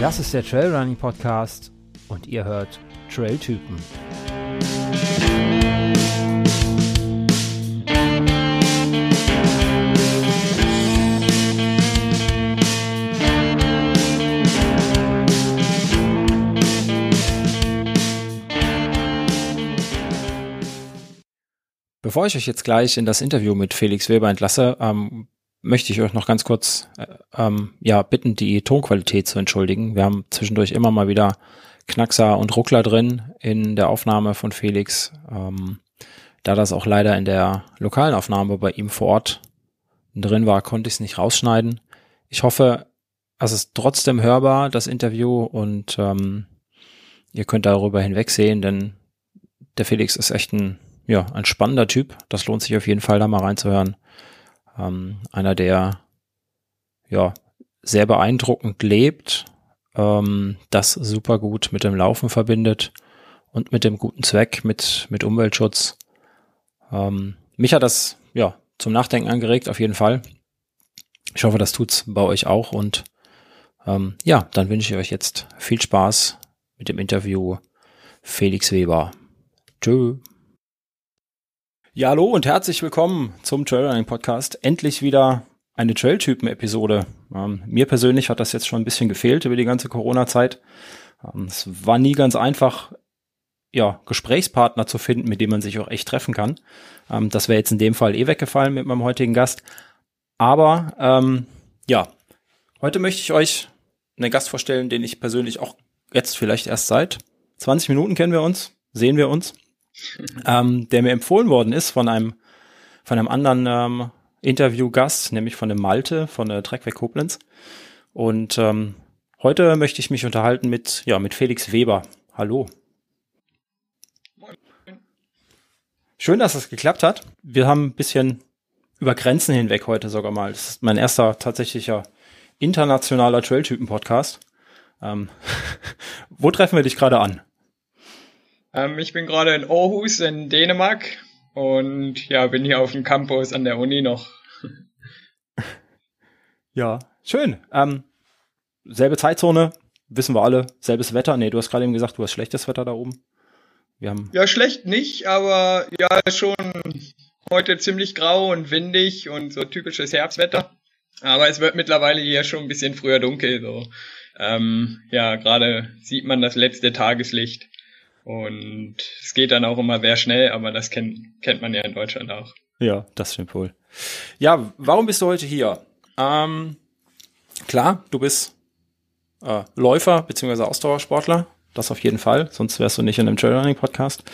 Das ist der Trailrunning Podcast und ihr hört Trailtypen. Bevor ich euch jetzt gleich in das Interview mit Felix Weber entlasse, ähm, möchte ich euch noch ganz kurz äh, ähm, ja bitten, die Tonqualität zu entschuldigen. Wir haben zwischendurch immer mal wieder Knackser und Ruckler drin in der Aufnahme von Felix. Ähm, da das auch leider in der lokalen Aufnahme bei ihm vor Ort drin war, konnte ich es nicht rausschneiden. Ich hoffe, es ist trotzdem hörbar, das Interview, und ähm, ihr könnt darüber hinwegsehen, denn der Felix ist echt ein, ja, ein spannender Typ. Das lohnt sich auf jeden Fall, da mal reinzuhören. Ähm, einer, der ja sehr beeindruckend lebt, ähm, das super gut mit dem Laufen verbindet und mit dem guten Zweck, mit, mit Umweltschutz. Ähm, mich hat das ja zum Nachdenken angeregt, auf jeden Fall. Ich hoffe, das tut's bei euch auch und ähm, ja, dann wünsche ich euch jetzt viel Spaß mit dem Interview Felix Weber. Tschö. Ja, hallo und herzlich willkommen zum Trailrunning Podcast. Endlich wieder eine Trailtypen-Episode. Ähm, mir persönlich hat das jetzt schon ein bisschen gefehlt über die ganze Corona-Zeit. Ähm, es war nie ganz einfach, ja, Gesprächspartner zu finden, mit dem man sich auch echt treffen kann. Ähm, das wäre jetzt in dem Fall eh weggefallen mit meinem heutigen Gast. Aber ähm, ja, heute möchte ich euch einen Gast vorstellen, den ich persönlich auch jetzt vielleicht erst seit 20 Minuten kennen wir uns, sehen wir uns ähm, der mir empfohlen worden ist von einem, von einem anderen ähm, Interviewgast, nämlich von dem Malte von der Treckweg Koblenz. Und ähm, heute möchte ich mich unterhalten mit, ja, mit Felix Weber. Hallo. Schön, dass es geklappt hat. Wir haben ein bisschen über Grenzen hinweg heute sogar mal. Das ist mein erster tatsächlicher internationaler Trailtypen-Podcast. Ähm, wo treffen wir dich gerade an? Ähm, ich bin gerade in Aarhus in Dänemark und ja, bin hier auf dem Campus an der Uni noch. Ja, schön. Ähm, selbe Zeitzone, wissen wir alle. Selbes Wetter. Nee, du hast gerade eben gesagt, du hast schlechtes Wetter da oben. Wir haben ja, schlecht nicht, aber ja, schon heute ziemlich grau und windig und so typisches Herbstwetter. Aber es wird mittlerweile hier schon ein bisschen früher dunkel. So. Ähm, ja, gerade sieht man das letzte Tageslicht. Und es geht dann auch immer sehr schnell, aber das kennt, kennt man ja in Deutschland auch. Ja, das stimmt wohl. Ja, warum bist du heute hier? Ähm, klar, du bist äh, Läufer bzw. Ausdauersportler. Das auf jeden Fall, sonst wärst du nicht in einem Trailrunning-Podcast.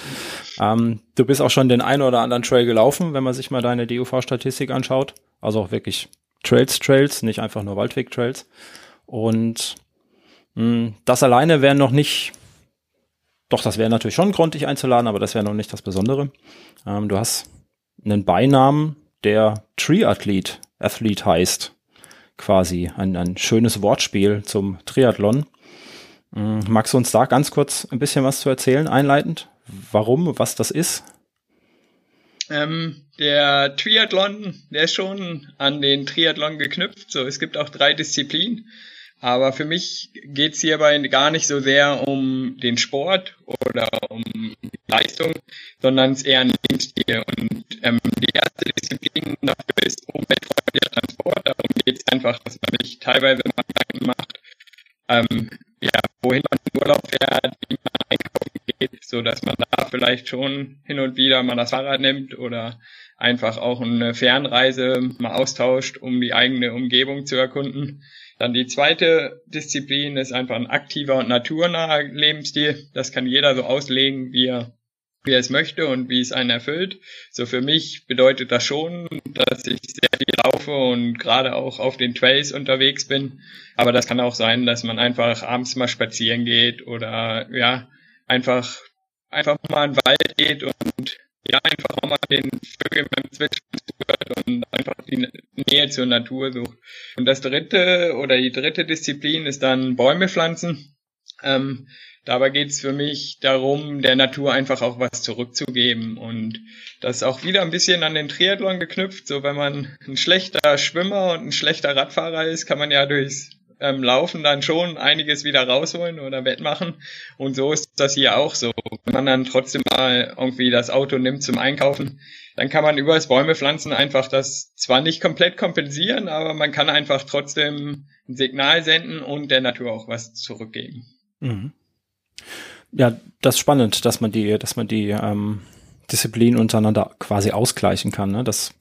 Ähm, du bist auch schon den einen oder anderen Trail gelaufen, wenn man sich mal deine DUV-Statistik anschaut. Also auch wirklich Trails, Trails, nicht einfach nur Waldweg-Trails. Und mh, hm, das alleine wäre noch nicht doch, das wäre natürlich schon ein Grund, dich einzuladen, aber das wäre noch nicht das Besondere. Ähm, du hast einen Beinamen, der Triathlet Athlete heißt. Quasi ein, ein schönes Wortspiel zum Triathlon. Ähm, magst du uns da ganz kurz ein bisschen was zu erzählen, einleitend? Warum, was das ist? Ähm, der Triathlon, der ist schon an den Triathlon geknüpft. So, es gibt auch drei Disziplinen. Aber für mich geht's hierbei gar nicht so sehr um den Sport oder um Leistung, sondern es eher ein Lebensstil. Und ähm, die erste Disziplin dafür ist umweltfreundlicher Transport. Darum geht's einfach, dass man sich teilweise mal Gedanken macht, ähm, ja, wohin man in Urlaub fährt, wie man einkaufen geht, so dass man da vielleicht schon hin und wieder mal das Fahrrad nimmt oder einfach auch eine Fernreise mal austauscht, um die eigene Umgebung zu erkunden. Dann die zweite Disziplin ist einfach ein aktiver und naturnaher Lebensstil. Das kann jeder so auslegen, wie er, wie er es möchte und wie es einen erfüllt. So für mich bedeutet das schon, dass ich sehr viel laufe und gerade auch auf den Trails unterwegs bin. Aber das kann auch sein, dass man einfach abends mal spazieren geht oder ja, einfach, einfach mal in den Wald geht und ja, einfach auch mal den Vögeln beim Zwitschern zuhört und einfach die Nähe zur Natur sucht. Und das dritte oder die dritte Disziplin ist dann Bäume pflanzen. Ähm, dabei geht's für mich darum, der Natur einfach auch was zurückzugeben. Und das ist auch wieder ein bisschen an den Triathlon geknüpft. So wenn man ein schlechter Schwimmer und ein schlechter Radfahrer ist, kann man ja durchs ähm, Laufen dann schon einiges wieder rausholen oder wettmachen. Und so ist das hier auch so. Wenn man dann trotzdem mal irgendwie das Auto nimmt zum Einkaufen, dann kann man über das Bäume pflanzen einfach das zwar nicht komplett kompensieren, aber man kann einfach trotzdem ein Signal senden und der Natur auch was zurückgeben. Mhm. Ja, das ist spannend, dass man die, dass man die ähm, Disziplinen untereinander quasi ausgleichen kann. Ne? Das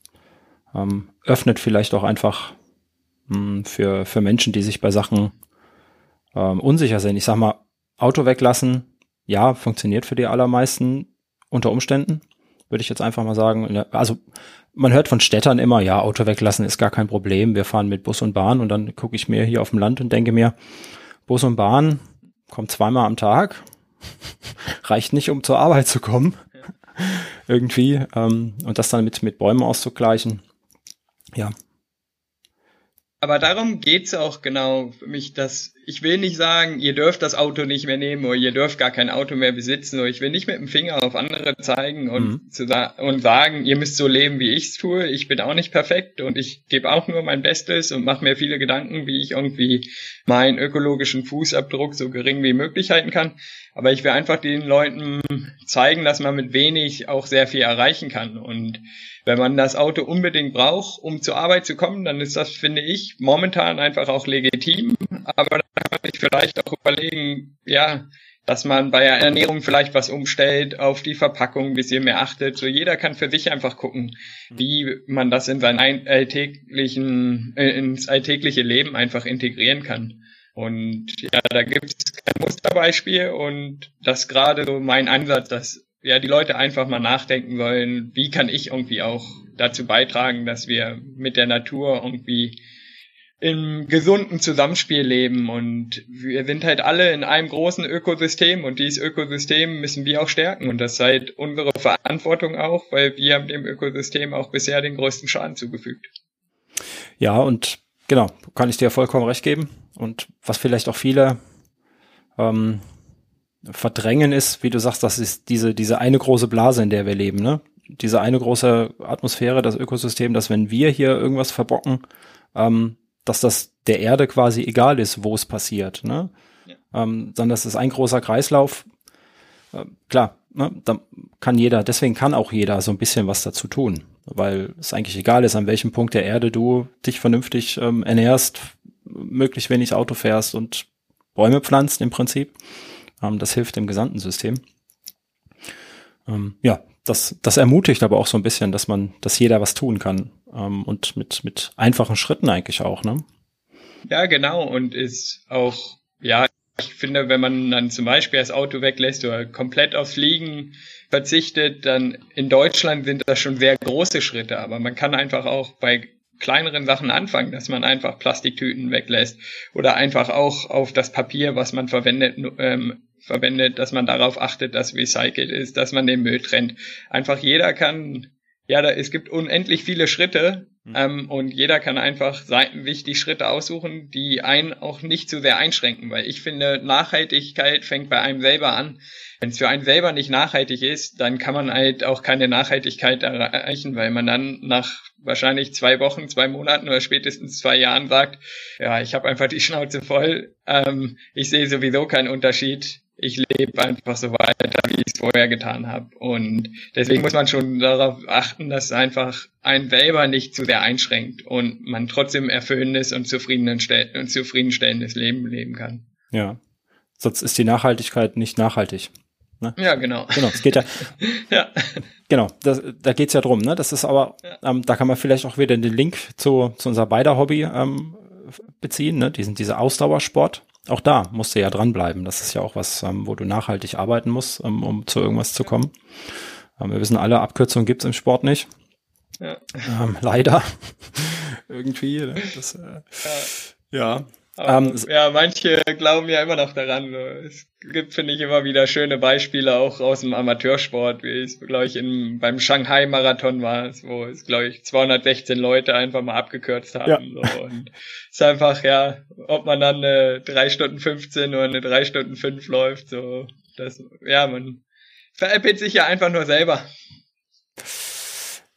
ähm, öffnet vielleicht auch einfach mh, hm, für, für Menschen, die sich bei Sachen ähm, unsicher sind. Ich sag mal, Auto weglassen, ja, funktioniert für die allermeisten unter Umständen würde ich jetzt einfach mal sagen. Also man hört von Städtern immer, ja, Auto weglassen ist gar kein Problem. Wir fahren mit Bus und Bahn und dann gucke ich mir hier auf dem Land und denke mir, Bus und Bahn kommt zweimal am Tag, reicht nicht, um zur Arbeit zu kommen. Irgendwie. Ähm, und das dann mit, mit Bäumen auszugleichen. Ja, aber darum geht's auch genau für mich, dass ich will nicht sagen, ihr dürft das Auto nicht mehr nehmen oder ihr dürft gar kein Auto mehr besitzen oder ich will nicht mit dem Finger auf andere zeigen und, mhm. zu und sagen, ihr müsst so leben, wie ich's tue. Ich bin auch nicht perfekt und ich gebe auch nur mein Bestes und mache mir viele Gedanken, wie ich irgendwie meinen ökologischen Fußabdruck so gering wie möglich halten kann. Aber ich will einfach den Leuten zeigen, dass man mit wenig auch sehr viel erreichen kann und wenn man das Auto unbedingt braucht, um zur Arbeit zu kommen, dann ist das, finde ich, momentan einfach auch legitim. Aber kann man sich vielleicht auch überlegen, ja, dass man bei der Ernährung vielleicht was umstellt, auf die Verpackung ein bisschen mehr achtet. So jeder kann für sich einfach gucken, wie man das in sein alltäglichen, äh, ins alltägliche Leben einfach integrieren kann. Und ja, da gibt es kein Musterbeispiel und das gerade so mein Ansatz, dass ja, die Leute einfach mal nachdenken sollen, wie kann ich irgendwie auch dazu beitragen, dass wir mit der Natur irgendwie im gesunden Zusammenspiel leben und wir sind halt alle in einem großen Ökosystem und dieses Ökosystem müssen wir auch stärken und das ist halt unsere Verantwortung auch, weil wir haben dem Ökosystem auch bisher den größten Schaden zugefügt. Ja, und genau, kann ich dir vollkommen recht geben und was vielleicht auch viele ähm, verdrängen ist, wie du sagst, das ist diese, diese eine große Blase, in der wir leben, ne? Diese eine große Atmosphäre, das Ökosystem, dass wenn wir hier irgendwas verbocken, ähm, dass das der Erde quasi egal ist, wo es passiert, ne? Ja. Ähm, sondern das ist ein großer Kreislauf. Äh, klar, ne? da kann jeder, deswegen kann auch jeder so ein bisschen was dazu tun, weil es eigentlich egal ist, an welchem Punkt der Erde du dich vernünftig ähm, ernährst, möglichst wenig Auto fährst und Bäume pflanzt im Prinzip. Ähm, das hilft dem gesamten System. Ähm, ja, das, das ermutigt aber auch so ein bisschen, dass man, dass jeder was tun kann. Ähm, und mit, mit einfachen Schritten eigentlich auch, ne? Ja, genau. Und ist auch, ja, ich finde, wenn man dann zum Beispiel das Auto weglässt oder komplett aufs Fliegen verzichtet, dann in Deutschland sind das schon sehr große Schritte. Aber man kann einfach auch bei kleineren Sachen anfangen, dass man einfach Plastiktüten weglässt oder einfach auch auf das Papier, was man verwendet, ähm, verwendet, dass man darauf achtet, dass recycelt ist, dass man den Müll trennt. Einfach jeder kann, ja, da, es gibt unendlich viele Schritte mhm. ähm, und jeder kann einfach sich die Schritte aussuchen, die einen auch nicht zu sehr einschränken, weil ich finde, Nachhaltigkeit fängt bei einem selber an. Wenn es für einen selber nicht nachhaltig ist, dann kann man halt auch keine Nachhaltigkeit erreichen, weil man dann nach wahrscheinlich zwei Wochen, zwei Monaten oder spätestens zwei Jahren sagt, ja, ich habe einfach die Schnauze voll, ähm, ich sehe sowieso keinen Unterschied, ich lebe einfach so weiter, wie ich es vorher getan habe. Und deswegen muss man schon darauf achten, dass einfach einen selber nicht zu sehr einschränkt und man trotzdem erfüllendes und zufriedenstellendes Leben leben kann. Ja, sonst ist die Nachhaltigkeit nicht nachhaltig. Ne? Ja, genau. Genau, es geht ja. ja. Genau, das, da geht's ja drum. Ne? Das ist aber, ja. ähm, da kann man vielleicht auch wieder den Link zu, zu unser beider Hobby ähm, beziehen, ne? Diesen, diese Ausdauersport. Auch da musst du ja dranbleiben. Das ist ja auch was, ähm, wo du nachhaltig arbeiten musst, ähm, um zu irgendwas zu kommen. Ähm, wir wissen alle, Abkürzungen gibt's im Sport nicht. Ja. Ähm, leider. Irgendwie. Ne? Das, äh, ja. ja. Aber, ähm, ja, manche glauben ja immer noch daran. Es gibt, finde ich, immer wieder schöne Beispiele auch aus dem Amateursport, wie es, glaube ich, in, beim Shanghai-Marathon war, wo es, glaube ich, 216 Leute einfach mal abgekürzt haben. Ja. So. Und es ist einfach, ja, ob man dann eine 3 Stunden 15 oder eine 3 Stunden 5 läuft, so, das, ja, man veräppelt sich ja einfach nur selber.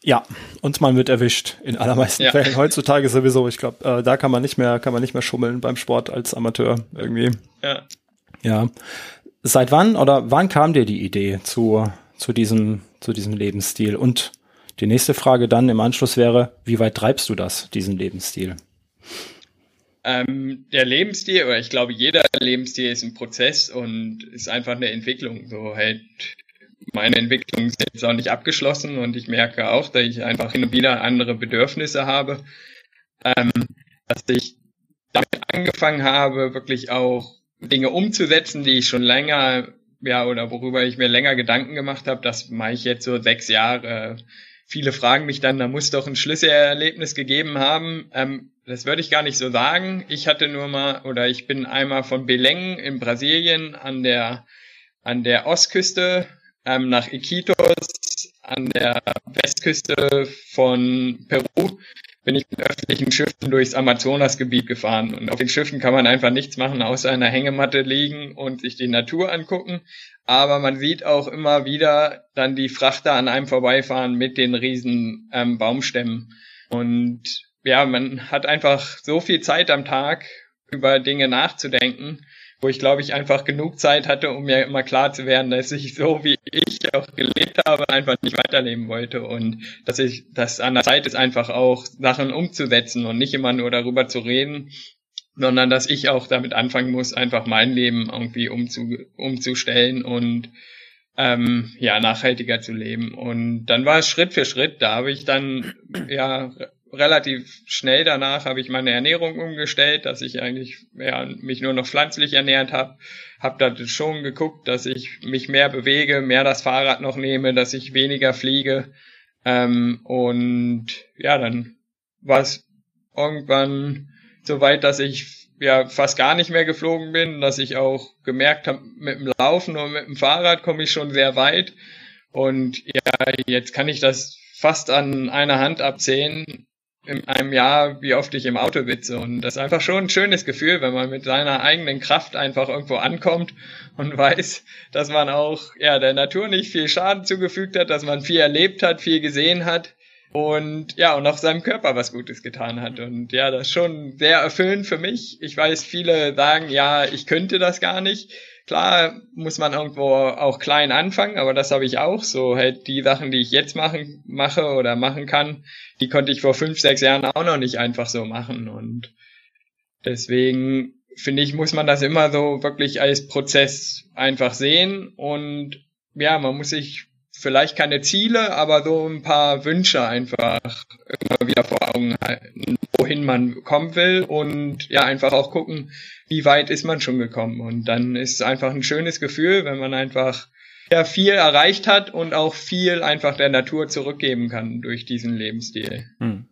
Ja, uns mal mit erwischt in allermeisten ja. Fällen. Heutzutage sowieso. Ich glaube, äh, da kann man nicht mehr, kann man nicht mehr schummeln beim Sport als Amateur irgendwie. Ja. Ja. Seit wann oder wann kam dir die Idee zu zu diesem zu diesem Lebensstil? Und die nächste Frage dann im Anschluss wäre, wie weit treibst du das, diesen Lebensstil? Ähm, der Lebensstil, oder ich glaube, jeder Lebensstil ist ein Prozess und ist einfach eine Entwicklung. So halt meine Entwicklung ist jetzt auch nicht abgeschlossen und ich merke auch, dass ich einfach hin und wieder andere Bedürfnisse habe, ähm, dass ich damit angefangen habe, wirklich auch Dinge umzusetzen, die ich schon länger, ja, oder worüber ich mir länger Gedanken gemacht habe. Das mache ich jetzt so sechs Jahre. Viele fragen mich dann, da muss doch ein Schlüsselerlebnis gegeben haben. Ähm, das würde ich gar nicht so sagen. Ich hatte nur mal, oder ich bin einmal von Belém in Brasilien an der, an der Ostküste ähm, nach Iquitos an der Westküste von Peru bin ich mit öffentlichen Schiffen durchs Amazonasgebiet gefahren. Und auf den Schiffen kann man einfach nichts machen, außer in der Hängematte liegen und sich die Natur angucken. Aber man sieht auch immer wieder dann die Frachter an einem vorbeifahren mit den riesen ähm, Baumstämmen. Und ja, man hat einfach so viel Zeit am Tag, über Dinge nachzudenken wo ich glaube ich einfach genug Zeit hatte, um mir immer klar zu werden, dass ich so wie ich auch gelebt habe, einfach nicht weiterleben wollte und dass ich, dass an der Zeit ist einfach auch Sachen umzusetzen und nicht immer nur darüber zu reden, sondern dass ich auch damit anfangen muss, einfach mein Leben irgendwie umzu, umzustellen und ähm, ja nachhaltiger zu leben. Und dann war es Schritt für Schritt. Da habe ich dann ja relativ schnell danach habe ich meine Ernährung umgestellt, dass ich eigentlich ja, mich nur noch pflanzlich ernährt habe. Habe da schon geguckt, dass ich mich mehr bewege, mehr das Fahrrad noch nehme, dass ich weniger fliege. Ähm, und ja, dann war es irgendwann so weit, dass ich ja fast gar nicht mehr geflogen bin, dass ich auch gemerkt habe, mit dem Laufen und mit dem Fahrrad komme ich schon sehr weit. Und ja, jetzt kann ich das fast an einer Hand abzählen, in einem Jahr, wie oft ich im Auto sitze. Und das ist einfach schon ein schönes Gefühl, wenn man mit seiner eigenen Kraft einfach irgendwo ankommt und weiß, dass man auch ja der Natur nicht viel Schaden zugefügt hat, dass man viel erlebt hat, viel gesehen hat und ja und auch seinem Körper was Gutes getan hat. Und ja, das ist schon sehr erfüllend für mich. Ich weiß, viele sagen, ja, ich könnte das gar nicht. Klar muss man irgendwo auch klein anfangen, aber das habe ich auch. So halt die Sachen, die ich jetzt machen, mache oder machen kann, die konnte ich vor fünf, sechs Jahren auch noch nicht einfach so machen. Und deswegen finde ich, muss man das immer so wirklich als Prozess einfach sehen. Und ja, man muss sich vielleicht keine Ziele, aber so ein paar Wünsche einfach immer wieder vor Augen halten, wohin man kommen will und ja, einfach auch gucken, wie weit ist man schon gekommen. Und dann ist es einfach ein schönes Gefühl, wenn man einfach ja viel erreicht hat und auch viel einfach der Natur zurückgeben kann durch diesen Lebensstil. Hm.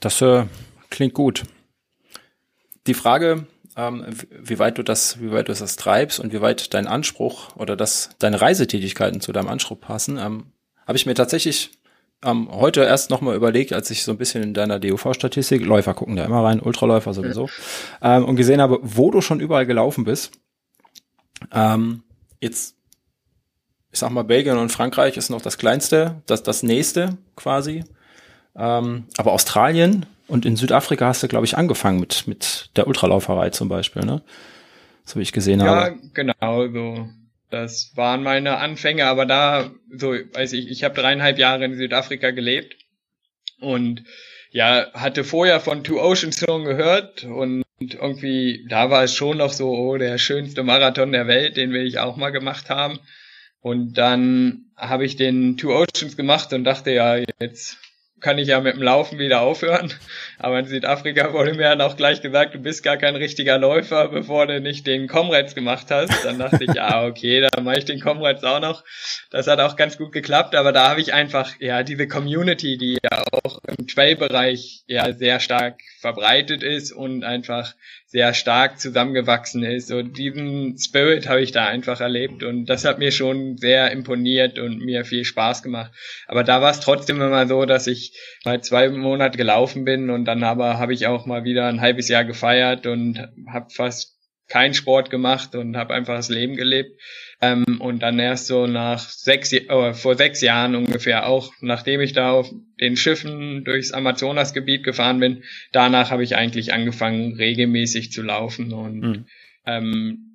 Das äh, klingt gut. Die Frage, ähm, wie weit du das, wie weit du das treibst und wie weit dein Anspruch oder das, deine Reisetätigkeiten zu deinem Anspruch passen, ähm, habe ich mir tatsächlich ähm, heute erst nochmal überlegt, als ich so ein bisschen in deiner DUV-Statistik, Läufer gucken da immer rein, Ultraläufer sowieso, ähm, und gesehen habe, wo du schon überall gelaufen bist. Ähm, jetzt, ich sag mal, Belgien und Frankreich ist noch das kleinste, das, das nächste quasi. Ähm, aber Australien und in Südafrika hast du, glaube ich, angefangen mit, mit der Ultralauferei zum Beispiel, ne? So wie ich gesehen ja, habe. Ja, genau, so. Das waren meine Anfänge, aber da, so, weiß ich, ich habe dreieinhalb Jahre in Südafrika gelebt und ja, hatte vorher von Two Oceans schon gehört und irgendwie, da war es schon noch so, oh, der schönste Marathon der Welt, den will ich auch mal gemacht haben. Und dann habe ich den Two Oceans gemacht und dachte, ja, jetzt kann ich ja mit dem Laufen wieder aufhören. Aber in Südafrika wurde mir dann auch gleich gesagt, du bist gar kein richtiger Läufer, bevor du nicht den Comrades gemacht hast. Dann dachte ich, ja, okay, dann mache ich den Comrades auch noch. Das hat auch ganz gut geklappt, aber da habe ich einfach, ja, diese Community, die ja auch im Trail-Bereich ja sehr stark verbreitet ist und einfach sehr stark zusammengewachsen ist. Und diesen Spirit habe ich da einfach erlebt und das hat mir schon sehr imponiert und mir viel Spaß gemacht. Aber da war es trotzdem immer so, dass ich mal zwei Monate gelaufen bin und dann aber habe ich auch mal wieder ein halbes Jahr gefeiert und habe fast keinen Sport gemacht und habe einfach das Leben gelebt. Ähm, und dann erst so nach sechs, äh, vor sechs Jahren ungefähr auch, nachdem ich da auf den Schiffen durchs Amazonasgebiet gefahren bin, danach habe ich eigentlich angefangen, regelmäßig zu laufen und mhm. ähm,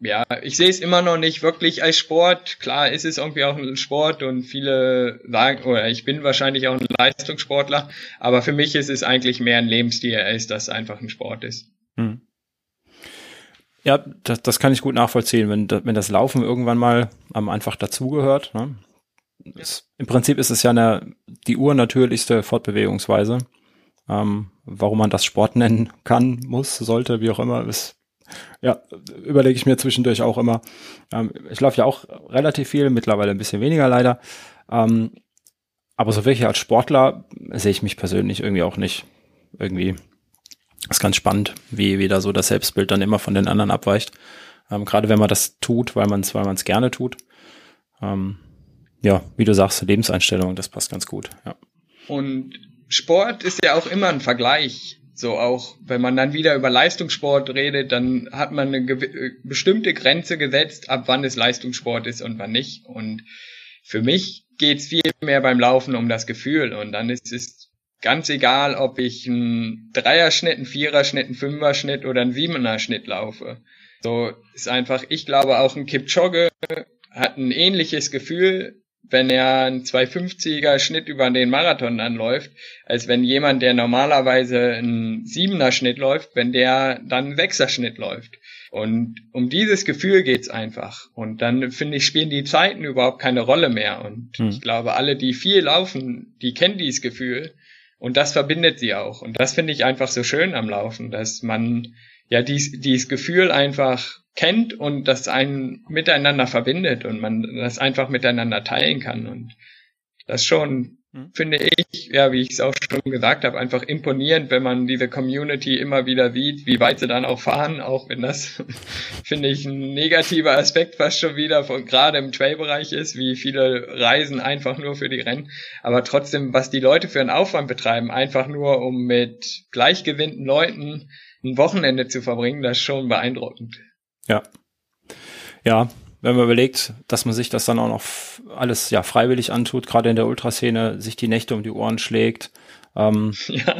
ja, ich sehe es immer noch nicht wirklich als Sport. Klar ist es irgendwie auch ein Sport und viele sagen, oder ich bin wahrscheinlich auch ein Leistungssportler, aber für mich ist es eigentlich mehr ein Lebensstil, als dass es einfach ein Sport ist. Hm. Ja, das, das kann ich gut nachvollziehen, wenn, wenn das Laufen irgendwann mal einfach dazugehört. Ne? Ja. Im Prinzip ist es ja eine, die urnatürlichste Fortbewegungsweise. Ähm, warum man das Sport nennen kann, muss, sollte, wie auch immer, ist ja, überlege ich mir zwischendurch auch immer. Ähm, ich laufe ja auch relativ viel, mittlerweile ein bisschen weniger leider. Ähm, aber so wirklich als Sportler sehe ich mich persönlich irgendwie auch nicht. Irgendwie ist ganz spannend, wie, wie da so das Selbstbild dann immer von den anderen abweicht. Ähm, Gerade wenn man das tut, weil man es weil gerne tut. Ähm, ja, wie du sagst, Lebenseinstellung, das passt ganz gut. Ja. Und Sport ist ja auch immer ein Vergleich. So auch, wenn man dann wieder über Leistungssport redet, dann hat man eine bestimmte Grenze gesetzt, ab wann es Leistungssport ist und wann nicht. Und für mich geht's viel mehr beim Laufen um das Gefühl. Und dann ist es ganz egal, ob ich einen Dreierschnitt, einen Viererschnitt, einen Fünferschnitt oder einen Siebener-Schnitt laufe. So ist einfach, ich glaube auch ein Kipchoge hat ein ähnliches Gefühl, wenn er einen 250er Schnitt über den Marathon anläuft, als wenn jemand, der normalerweise einen 7er Schnitt läuft, wenn der dann einen 6er Schnitt läuft. Und um dieses Gefühl geht's einfach. Und dann finde ich, spielen die Zeiten überhaupt keine Rolle mehr. Und hm. ich glaube, alle, die viel laufen, die kennen dieses Gefühl. Und das verbindet sie auch. Und das finde ich einfach so schön am Laufen, dass man ja dies, dieses Gefühl einfach kennt und das einen miteinander verbindet und man das einfach miteinander teilen kann. Und das schon, hm. finde ich, ja, wie ich es auch schon gesagt habe, einfach imponierend, wenn man diese Community immer wieder sieht, wie weit sie dann auch fahren, auch wenn das, finde ich, ein negativer Aspekt fast schon wieder, von, gerade im Trail-Bereich ist, wie viele reisen einfach nur für die Rennen. Aber trotzdem, was die Leute für einen Aufwand betreiben, einfach nur um mit gleichgesinnten Leuten ein Wochenende zu verbringen, das ist schon beeindruckend. Ja. Ja, wenn man überlegt, dass man sich das dann auch noch alles ja freiwillig antut, gerade in der Ultraszene, sich die Nächte um die Ohren schlägt. Ähm, ja.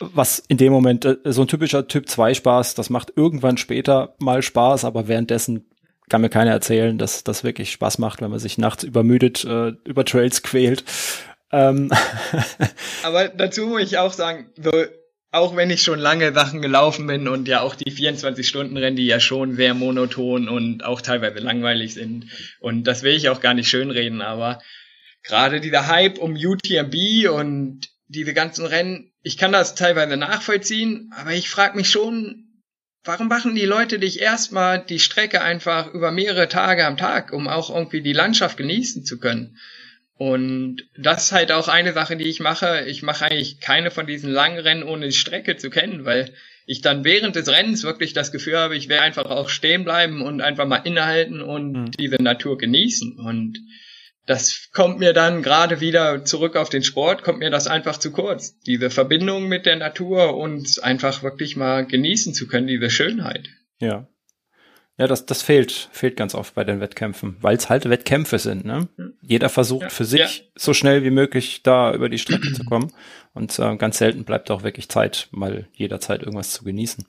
Was in dem Moment äh, so ein typischer Typ 2 Spaß, das macht irgendwann später mal Spaß, aber währenddessen kann mir keiner erzählen, dass das wirklich Spaß macht, wenn man sich nachts übermüdet äh, über Trails quält. Ähm. aber dazu muss ich auch sagen, so auch wenn ich schon lange Sachen gelaufen bin und ja auch die 24-Stunden-Rennen, die ja schon sehr monoton und auch teilweise langweilig sind. Und das will ich auch gar nicht schönreden, aber gerade dieser Hype um UTMB und diese ganzen Rennen, ich kann das teilweise nachvollziehen, aber ich frage mich schon, warum machen die Leute dich erstmal die Strecke einfach über mehrere Tage am Tag, um auch irgendwie die Landschaft genießen zu können? Und das ist halt auch eine Sache, die ich mache. Ich mache eigentlich keine von diesen langen Rennen, ohne die Strecke zu kennen, weil ich dann während des Rennens wirklich das Gefühl habe, ich werde einfach auch stehen bleiben und einfach mal innehalten und mhm. diese Natur genießen. Und das kommt mir dann gerade wieder zurück auf den Sport, kommt mir das einfach zu kurz. Diese Verbindung mit der Natur und einfach wirklich mal genießen zu können, diese Schönheit. Ja. Ja, das, das fehlt, fehlt ganz oft bei den Wettkämpfen, weil es halt Wettkämpfe sind. Ne? Jeder versucht ja, für sich ja. so schnell wie möglich da über die Strecke zu kommen. Und äh, ganz selten bleibt auch wirklich Zeit, mal jederzeit irgendwas zu genießen.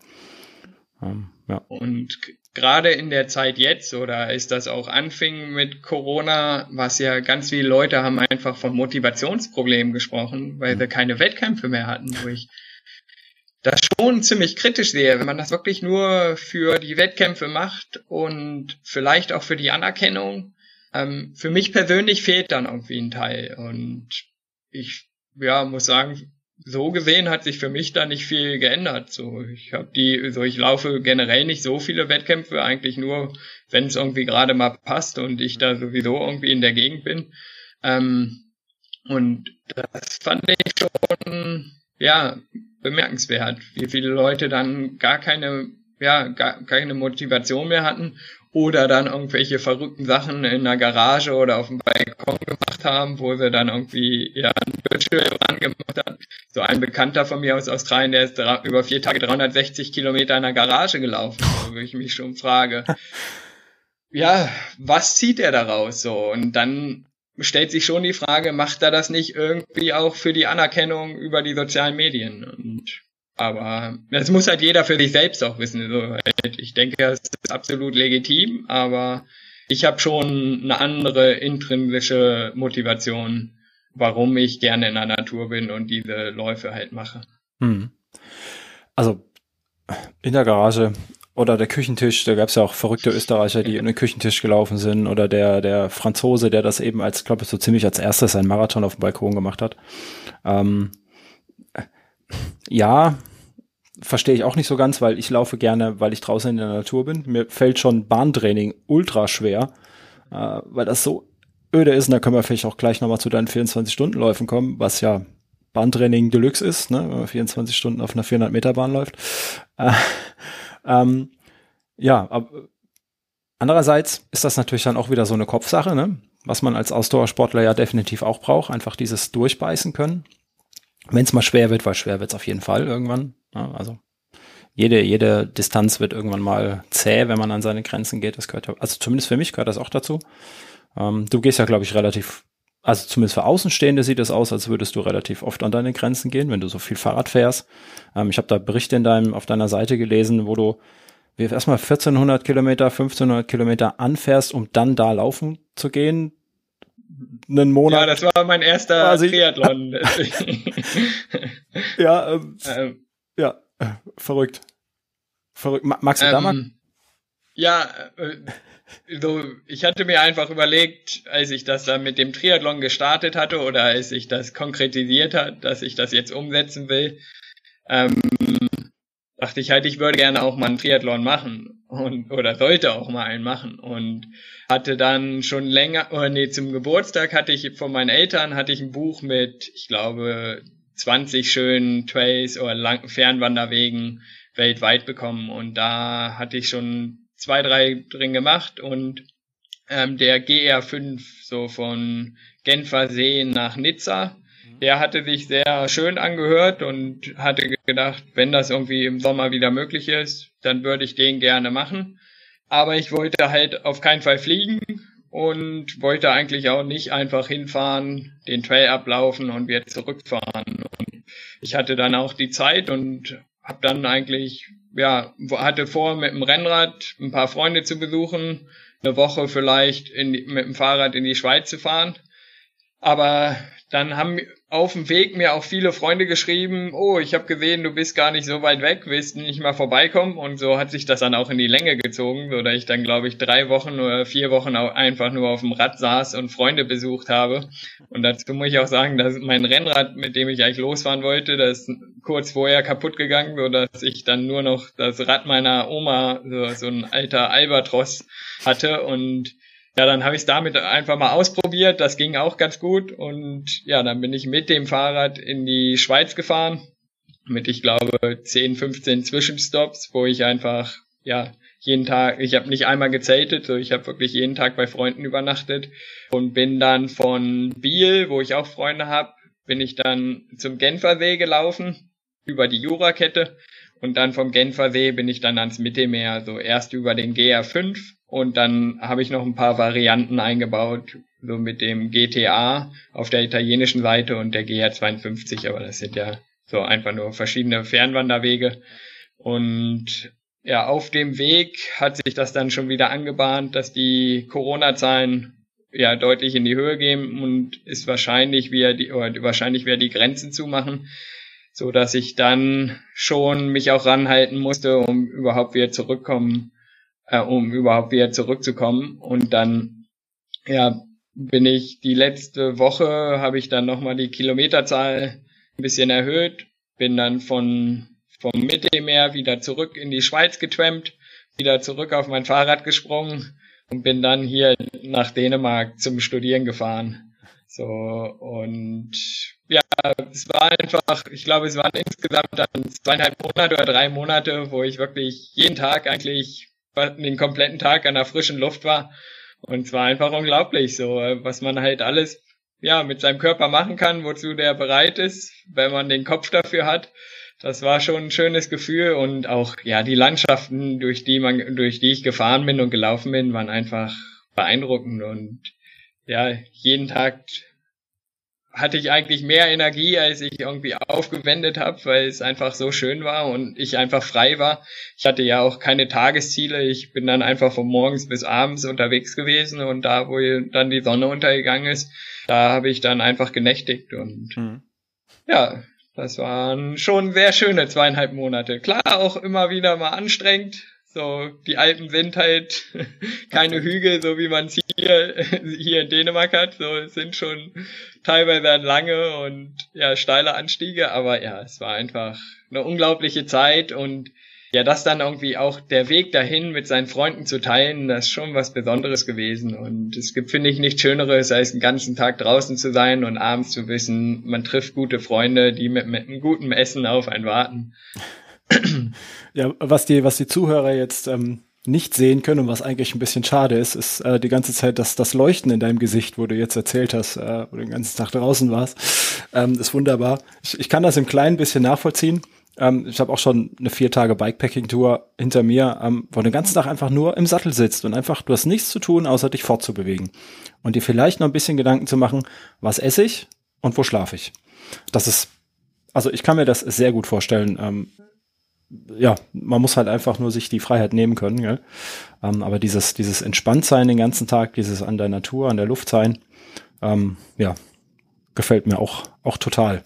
Ähm, ja. Und gerade in der Zeit jetzt, oder ist das auch anfing mit Corona, was ja ganz viele Leute haben einfach von Motivationsproblemen gesprochen, weil mhm. wir keine Wettkämpfe mehr hatten, wo ich das schon ziemlich kritisch sehe, wenn man das wirklich nur für die Wettkämpfe macht und vielleicht auch für die Anerkennung. Ähm, für mich persönlich fehlt dann irgendwie ein Teil und ich ja muss sagen, so gesehen hat sich für mich da nicht viel geändert. So, ich habe die, so ich laufe generell nicht so viele Wettkämpfe, eigentlich nur, wenn es irgendwie gerade mal passt und ich da sowieso irgendwie in der Gegend bin. Ähm, und das fand ich schon, ja, bemerkenswert, wie viele Leute dann gar keine, ja, gar keine Motivation mehr hatten oder dann irgendwelche verrückten Sachen in der Garage oder auf dem Balkon gemacht haben, wo sie dann irgendwie ja ein Virtual Run gemacht haben. So ein Bekannter von mir aus Australien, der ist über vier Tage 360 Kilometer in der Garage gelaufen, wo ich mich schon frage. Ja, was zieht er daraus so? Und dann stellt sich schon die Frage, macht er das nicht irgendwie auch für die Anerkennung über die sozialen Medien? Und aber das muss halt jeder für sich selbst auch wissen. Ich denke, das ist absolut legitim, aber ich habe schon eine andere intrinsische Motivation, warum ich gerne in der Natur bin und diese Läufe halt mache. Hm. Also in der Garage oder der Küchentisch, da gab es ja auch verrückte Österreicher, die in den Küchentisch gelaufen sind, oder der, der Franzose, der das eben als, glaube ich, so ziemlich als erstes einen Marathon auf dem Balkon gemacht hat. Ähm, ja, verstehe ich auch nicht so ganz, weil ich laufe gerne, weil ich draußen in der Natur bin. Mir fällt schon Bahntraining ultra schwer, äh, weil das so öde ist. Und da können wir vielleicht auch gleich nochmal zu deinen 24-Stunden-Läufen kommen, was ja Bahntraining Deluxe ist, ne, wenn man 24 Stunden auf einer 400 Meter Bahn läuft. Äh, ähm, ja, aber andererseits ist das natürlich dann auch wieder so eine Kopfsache, ne? was man als Ausdauersportler ja definitiv auch braucht, einfach dieses Durchbeißen können. Wenn es mal schwer wird, weil schwer wird es auf jeden Fall irgendwann. Ja, also jede, jede Distanz wird irgendwann mal zäh, wenn man an seine Grenzen geht. Das gehört, also zumindest für mich gehört das auch dazu. Ähm, du gehst ja, glaube ich, relativ, also zumindest für Außenstehende sieht es aus, als würdest du relativ oft an deine Grenzen gehen, wenn du so viel Fahrrad fährst. Ähm, ich habe da Berichte in deinem, auf deiner Seite gelesen, wo du erstmal 1400 Kilometer, 1500 Kilometer anfährst, um dann da laufen zu gehen. Einen Monat. Ja, das war mein erster quasi. Triathlon. ja, ähm, ähm, ja, äh, verrückt. Verrückt. Magst du ähm, da mal? Ja, äh, so, ich hatte mir einfach überlegt, als ich das dann mit dem Triathlon gestartet hatte oder als ich das konkretisiert hat, dass ich das jetzt umsetzen will, ähm, dachte ich halt, ich würde gerne auch mal einen Triathlon machen und oder sollte auch mal einen machen und hatte dann schon länger oder nee zum Geburtstag hatte ich von meinen Eltern hatte ich ein Buch mit ich glaube 20 schönen Trails oder Lang Fernwanderwegen weltweit bekommen und da hatte ich schon zwei drei drin gemacht und ähm, der GR5 so von Genfer See nach Nizza der hatte sich sehr schön angehört und hatte gedacht, wenn das irgendwie im Sommer wieder möglich ist, dann würde ich den gerne machen. Aber ich wollte halt auf keinen Fall fliegen und wollte eigentlich auch nicht einfach hinfahren, den Trail ablaufen und wieder zurückfahren. Und ich hatte dann auch die Zeit und habe dann eigentlich, ja, hatte vor, mit dem Rennrad ein paar Freunde zu besuchen, eine Woche vielleicht in, mit dem Fahrrad in die Schweiz zu fahren. Aber dann haben auf dem Weg mir auch viele Freunde geschrieben, oh, ich habe gesehen, du bist gar nicht so weit weg, willst nicht mal vorbeikommen? Und so hat sich das dann auch in die Länge gezogen, so dass ich dann, glaube ich, drei Wochen oder vier Wochen auch einfach nur auf dem Rad saß und Freunde besucht habe. Und dazu muss ich auch sagen, dass mein Rennrad, mit dem ich eigentlich losfahren wollte, das ist kurz vorher kaputt gegangen, so dass ich dann nur noch das Rad meiner Oma, so, so ein alter Albatros hatte und ja, dann habe ich es damit einfach mal ausprobiert. Das ging auch ganz gut. Und ja, dann bin ich mit dem Fahrrad in die Schweiz gefahren. Mit, ich glaube, 10, 15 Zwischenstops, wo ich einfach, ja, jeden Tag, ich habe nicht einmal gezeltet, so ich habe wirklich jeden Tag bei Freunden übernachtet und bin dann von Biel, wo ich auch Freunde habe, bin ich dann zum Genfersee gelaufen, über die Jurakette und dann vom Genfersee bin ich dann ans Mittelmeer, so erst über den GR5 und dann habe ich noch ein paar Varianten eingebaut, so mit dem GTA auf der italienischen Seite und der GR52, aber das sind ja so einfach nur verschiedene Fernwanderwege. Und ja, auf dem Weg hat sich das dann schon wieder angebahnt, dass die Corona-Zahlen ja deutlich in die Höhe gehen und ist wahrscheinlich wieder die, oder wahrscheinlich wieder die Grenzen zumachen, so dass ich dann schon mich auch ranhalten musste, um überhaupt wieder zurückkommen äh, um überhaupt wieder zurückzukommen. Und dann, ja, bin ich die letzte Woche, habe ich dann nochmal die Kilometerzahl ein bisschen erhöht, bin dann von vom Mittelmeer wieder zurück in die Schweiz getrampt, wieder zurück auf mein Fahrrad gesprungen und bin dann hier nach Dänemark zum Studieren gefahren. So, und ja, es war einfach, ich glaube, es waren insgesamt dann zweieinhalb Monate oder drei Monate, wo ich wirklich jeden Tag eigentlich den kompletten Tag an der frischen Luft war. Und es war einfach unglaublich, so was man halt alles ja mit seinem Körper machen kann, wozu der bereit ist, wenn man den Kopf dafür hat. Das war schon ein schönes Gefühl und auch ja die Landschaften, durch die man, durch die ich gefahren bin und gelaufen bin, waren einfach beeindruckend und ja jeden Tag hatte ich eigentlich mehr Energie, als ich irgendwie aufgewendet habe, weil es einfach so schön war und ich einfach frei war. Ich hatte ja auch keine Tagesziele. Ich bin dann einfach von morgens bis abends unterwegs gewesen und da, wo dann die Sonne untergegangen ist, da habe ich dann einfach genächtigt und mhm. ja, das waren schon sehr schöne zweieinhalb Monate. Klar, auch immer wieder mal anstrengend, so, die Alpen sind halt keine Hügel, so wie man es hier, hier in Dänemark hat. So, es sind schon teilweise lange und ja, steile Anstiege, aber ja, es war einfach eine unglaubliche Zeit und ja, das dann irgendwie auch der Weg dahin mit seinen Freunden zu teilen, das ist schon was Besonderes gewesen. Und es gibt, finde ich, nichts Schöneres, als den ganzen Tag draußen zu sein und abends zu wissen, man trifft gute Freunde, die mit, mit einem guten Essen auf einen warten. Ja, was die, was die Zuhörer jetzt ähm, nicht sehen können und was eigentlich ein bisschen schade ist, ist äh, die ganze Zeit das, das Leuchten in deinem Gesicht, wo du jetzt erzählt hast, äh, wo du den ganzen Tag draußen warst. Ähm, ist wunderbar. Ich, ich kann das im Kleinen bisschen nachvollziehen. Ähm, ich habe auch schon eine vier Tage Bikepacking-Tour hinter mir, ähm, wo du den ganzen Tag einfach nur im Sattel sitzt und einfach, du hast nichts zu tun, außer dich fortzubewegen. Und dir vielleicht noch ein bisschen Gedanken zu machen, was esse ich und wo schlafe ich. Das ist, also ich kann mir das sehr gut vorstellen. Ähm, ja, man muss halt einfach nur sich die Freiheit nehmen können, gell? Ähm, aber dieses, dieses Entspanntsein den ganzen Tag, dieses an der Natur, an der Luft sein, ähm, ja, gefällt mir auch, auch total.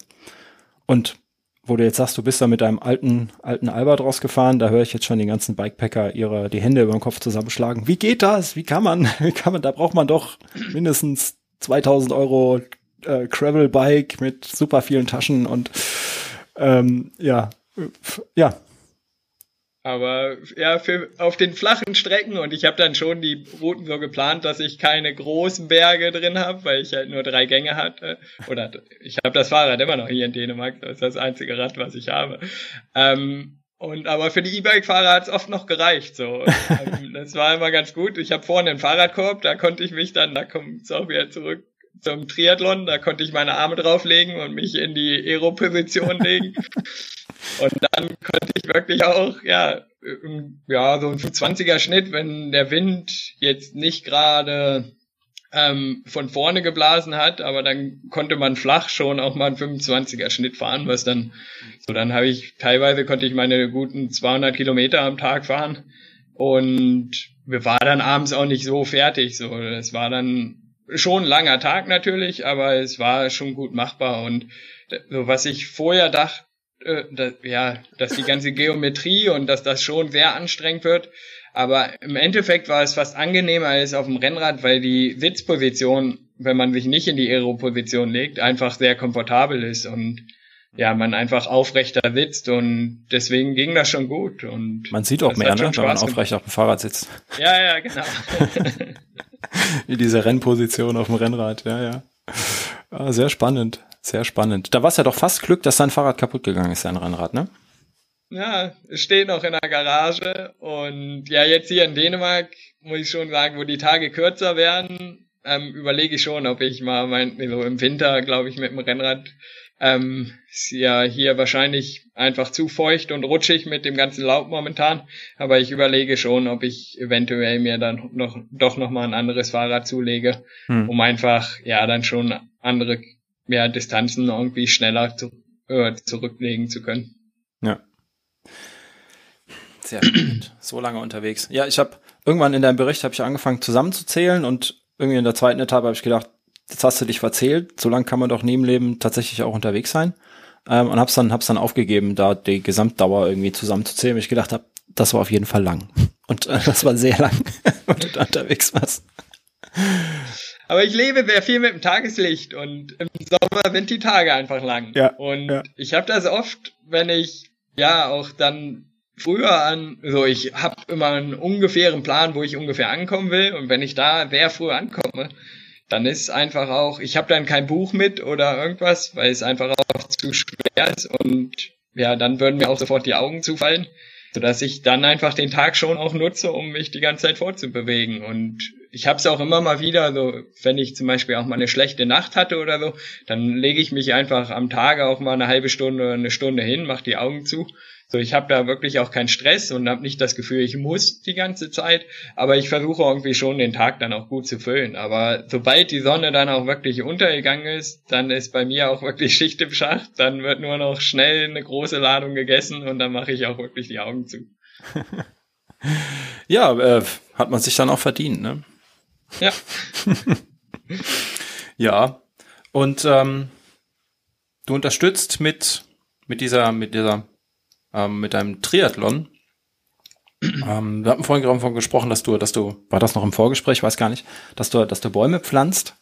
Und wo du jetzt sagst, du bist da mit deinem alten, alten Albatros gefahren, da höre ich jetzt schon die ganzen Bikepacker ihre, die Hände über den Kopf zusammenschlagen. Wie geht das? Wie kann man, wie kann man, da braucht man doch mindestens 2000 Euro äh, Gravel-Bike mit super vielen Taschen und, ähm, ja, ja, aber ja, für, auf den flachen Strecken und ich habe dann schon die Routen so geplant, dass ich keine großen Berge drin habe, weil ich halt nur drei Gänge hatte. Oder ich habe das Fahrrad immer noch hier in Dänemark, das ist das einzige Rad, was ich habe. Ähm, und aber für die E-Bike-Fahrer hat es oft noch gereicht. So, ähm, das war immer ganz gut. Ich habe vorne einen Fahrradkorb, da konnte ich mich dann, da kommt es auch wieder zurück zum Triathlon, da konnte ich meine Arme drauflegen und mich in die Aero-Position legen. Und dann konnte ich wirklich auch, ja, ja, so ein 20er Schnitt, wenn der Wind jetzt nicht gerade ähm, von vorne geblasen hat, aber dann konnte man flach schon auch mal einen 25er Schnitt fahren, was dann, so dann habe ich, teilweise konnte ich meine guten 200 Kilometer am Tag fahren und wir waren dann abends auch nicht so fertig, so, es war dann schon langer Tag natürlich, aber es war schon gut machbar und so was ich vorher dachte, äh, dass, ja, dass die ganze Geometrie und dass das schon sehr anstrengend wird. Aber im Endeffekt war es fast angenehmer als auf dem Rennrad, weil die Sitzposition, wenn man sich nicht in die Aero-Position legt, einfach sehr komfortabel ist und ja, man einfach aufrechter sitzt und deswegen ging das schon gut. Und man sieht auch mehr, ne, wenn man aufrecht auf dem Fahrrad sitzt. Ja, ja, genau. Wie diese Rennposition auf dem Rennrad, ja, ja. Ah, sehr spannend. Sehr spannend. Da war es ja doch fast Glück, dass sein Fahrrad kaputt gegangen ist, sein Rennrad, ne? Ja, es steht noch in der Garage und ja, jetzt hier in Dänemark muss ich schon sagen, wo die Tage kürzer werden, ähm, überlege ich schon, ob ich mal mein, so im Winter, glaube ich, mit dem Rennrad ähm, ist ja hier wahrscheinlich einfach zu feucht und rutschig mit dem ganzen Laub momentan. Aber ich überlege schon, ob ich eventuell mir dann noch doch noch mal ein anderes Fahrrad zulege, hm. um einfach ja dann schon andere mehr Distanzen irgendwie schneller zu, äh, zurücklegen zu können. Ja. Sehr gut. so lange unterwegs. Ja, ich habe irgendwann in deinem Bericht habe ich angefangen zusammenzuzählen und irgendwie in der zweiten Etappe habe ich gedacht, jetzt hast du dich verzählt. So lange kann man doch im Leben tatsächlich auch unterwegs sein. Ähm, und hab's dann hab's dann aufgegeben, da die Gesamtdauer irgendwie zusammenzuzählen. Ich gedacht habe, das war auf jeden Fall lang. Und äh, das war sehr lang, wenn du da unterwegs warst. Aber ich lebe sehr viel mit dem Tageslicht und im Sommer sind die Tage einfach lang. Ja, und ja. ich habe das oft, wenn ich ja auch dann früher an, so ich habe immer einen ungefähren Plan, wo ich ungefähr ankommen will und wenn ich da sehr früh ankomme, dann ist einfach auch, ich habe dann kein Buch mit oder irgendwas, weil es einfach auch zu schwer ist und ja, dann würden mir auch sofort die Augen zufallen. sodass ich dann einfach den Tag schon auch nutze, um mich die ganze Zeit fortzubewegen. Und ich habe es auch immer mal wieder, so wenn ich zum Beispiel auch mal eine schlechte Nacht hatte oder so, dann lege ich mich einfach am Tage auch mal eine halbe Stunde oder eine Stunde hin, mache die Augen zu so, ich habe da wirklich auch keinen Stress und habe nicht das Gefühl, ich muss die ganze Zeit, aber ich versuche irgendwie schon den Tag dann auch gut zu füllen. Aber sobald die Sonne dann auch wirklich untergegangen ist, dann ist bei mir auch wirklich Schicht im Schacht, dann wird nur noch schnell eine große Ladung gegessen und dann mache ich auch wirklich die Augen zu. ja, äh, hat man sich dann auch verdient, ne? Ja. ja. Und ähm, du unterstützt mit mit dieser mit dieser ähm, mit deinem Triathlon. ähm, wir hatten vorhin davon gesprochen, dass du, dass du, war das noch im Vorgespräch, weiß gar nicht, dass du, dass du Bäume pflanzt.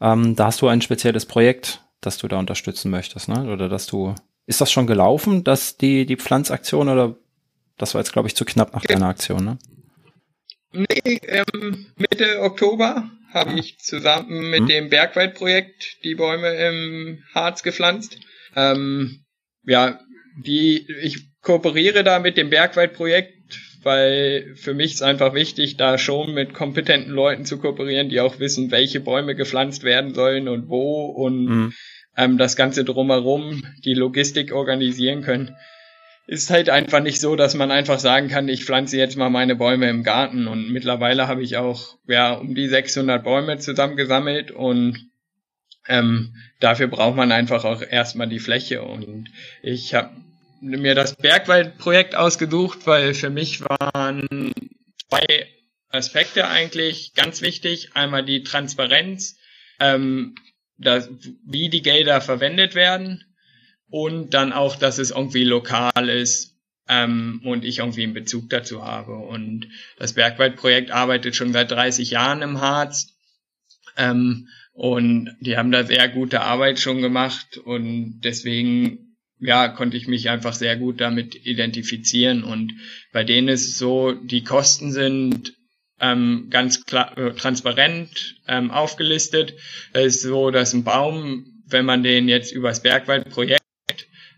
Ähm, da hast du ein spezielles Projekt, das du da unterstützen möchtest, ne? Oder dass du, ist das schon gelaufen, dass die, die Pflanzaktion oder das war jetzt, glaube ich, zu knapp nach deiner Aktion, ne? Nee, ähm, Mitte Oktober habe ah. ich zusammen mit hm. dem Bergwaldprojekt die Bäume im Harz gepflanzt. Ähm, ja, die, ich kooperiere da mit dem Bergwaldprojekt, weil für mich ist einfach wichtig, da schon mit kompetenten Leuten zu kooperieren, die auch wissen, welche Bäume gepflanzt werden sollen und wo und mhm. ähm, das Ganze drumherum, die Logistik organisieren können. Ist halt einfach nicht so, dass man einfach sagen kann, ich pflanze jetzt mal meine Bäume im Garten und mittlerweile habe ich auch ja um die 600 Bäume zusammengesammelt und ähm, dafür braucht man einfach auch erstmal die Fläche und ich habe mir das Bergwaldprojekt ausgesucht, weil für mich waren zwei Aspekte eigentlich ganz wichtig. Einmal die Transparenz, ähm, dass, wie die Gelder verwendet werden und dann auch, dass es irgendwie lokal ist ähm, und ich irgendwie einen Bezug dazu habe. Und das Bergwaldprojekt arbeitet schon seit 30 Jahren im Harz. Ähm, und die haben da sehr gute Arbeit schon gemacht und deswegen ja, konnte ich mich einfach sehr gut damit identifizieren. Und bei denen ist es so, die Kosten sind ähm, ganz klar, äh, transparent ähm, aufgelistet. Es ist so, dass ein Baum, wenn man den jetzt übers Bergwaldprojekt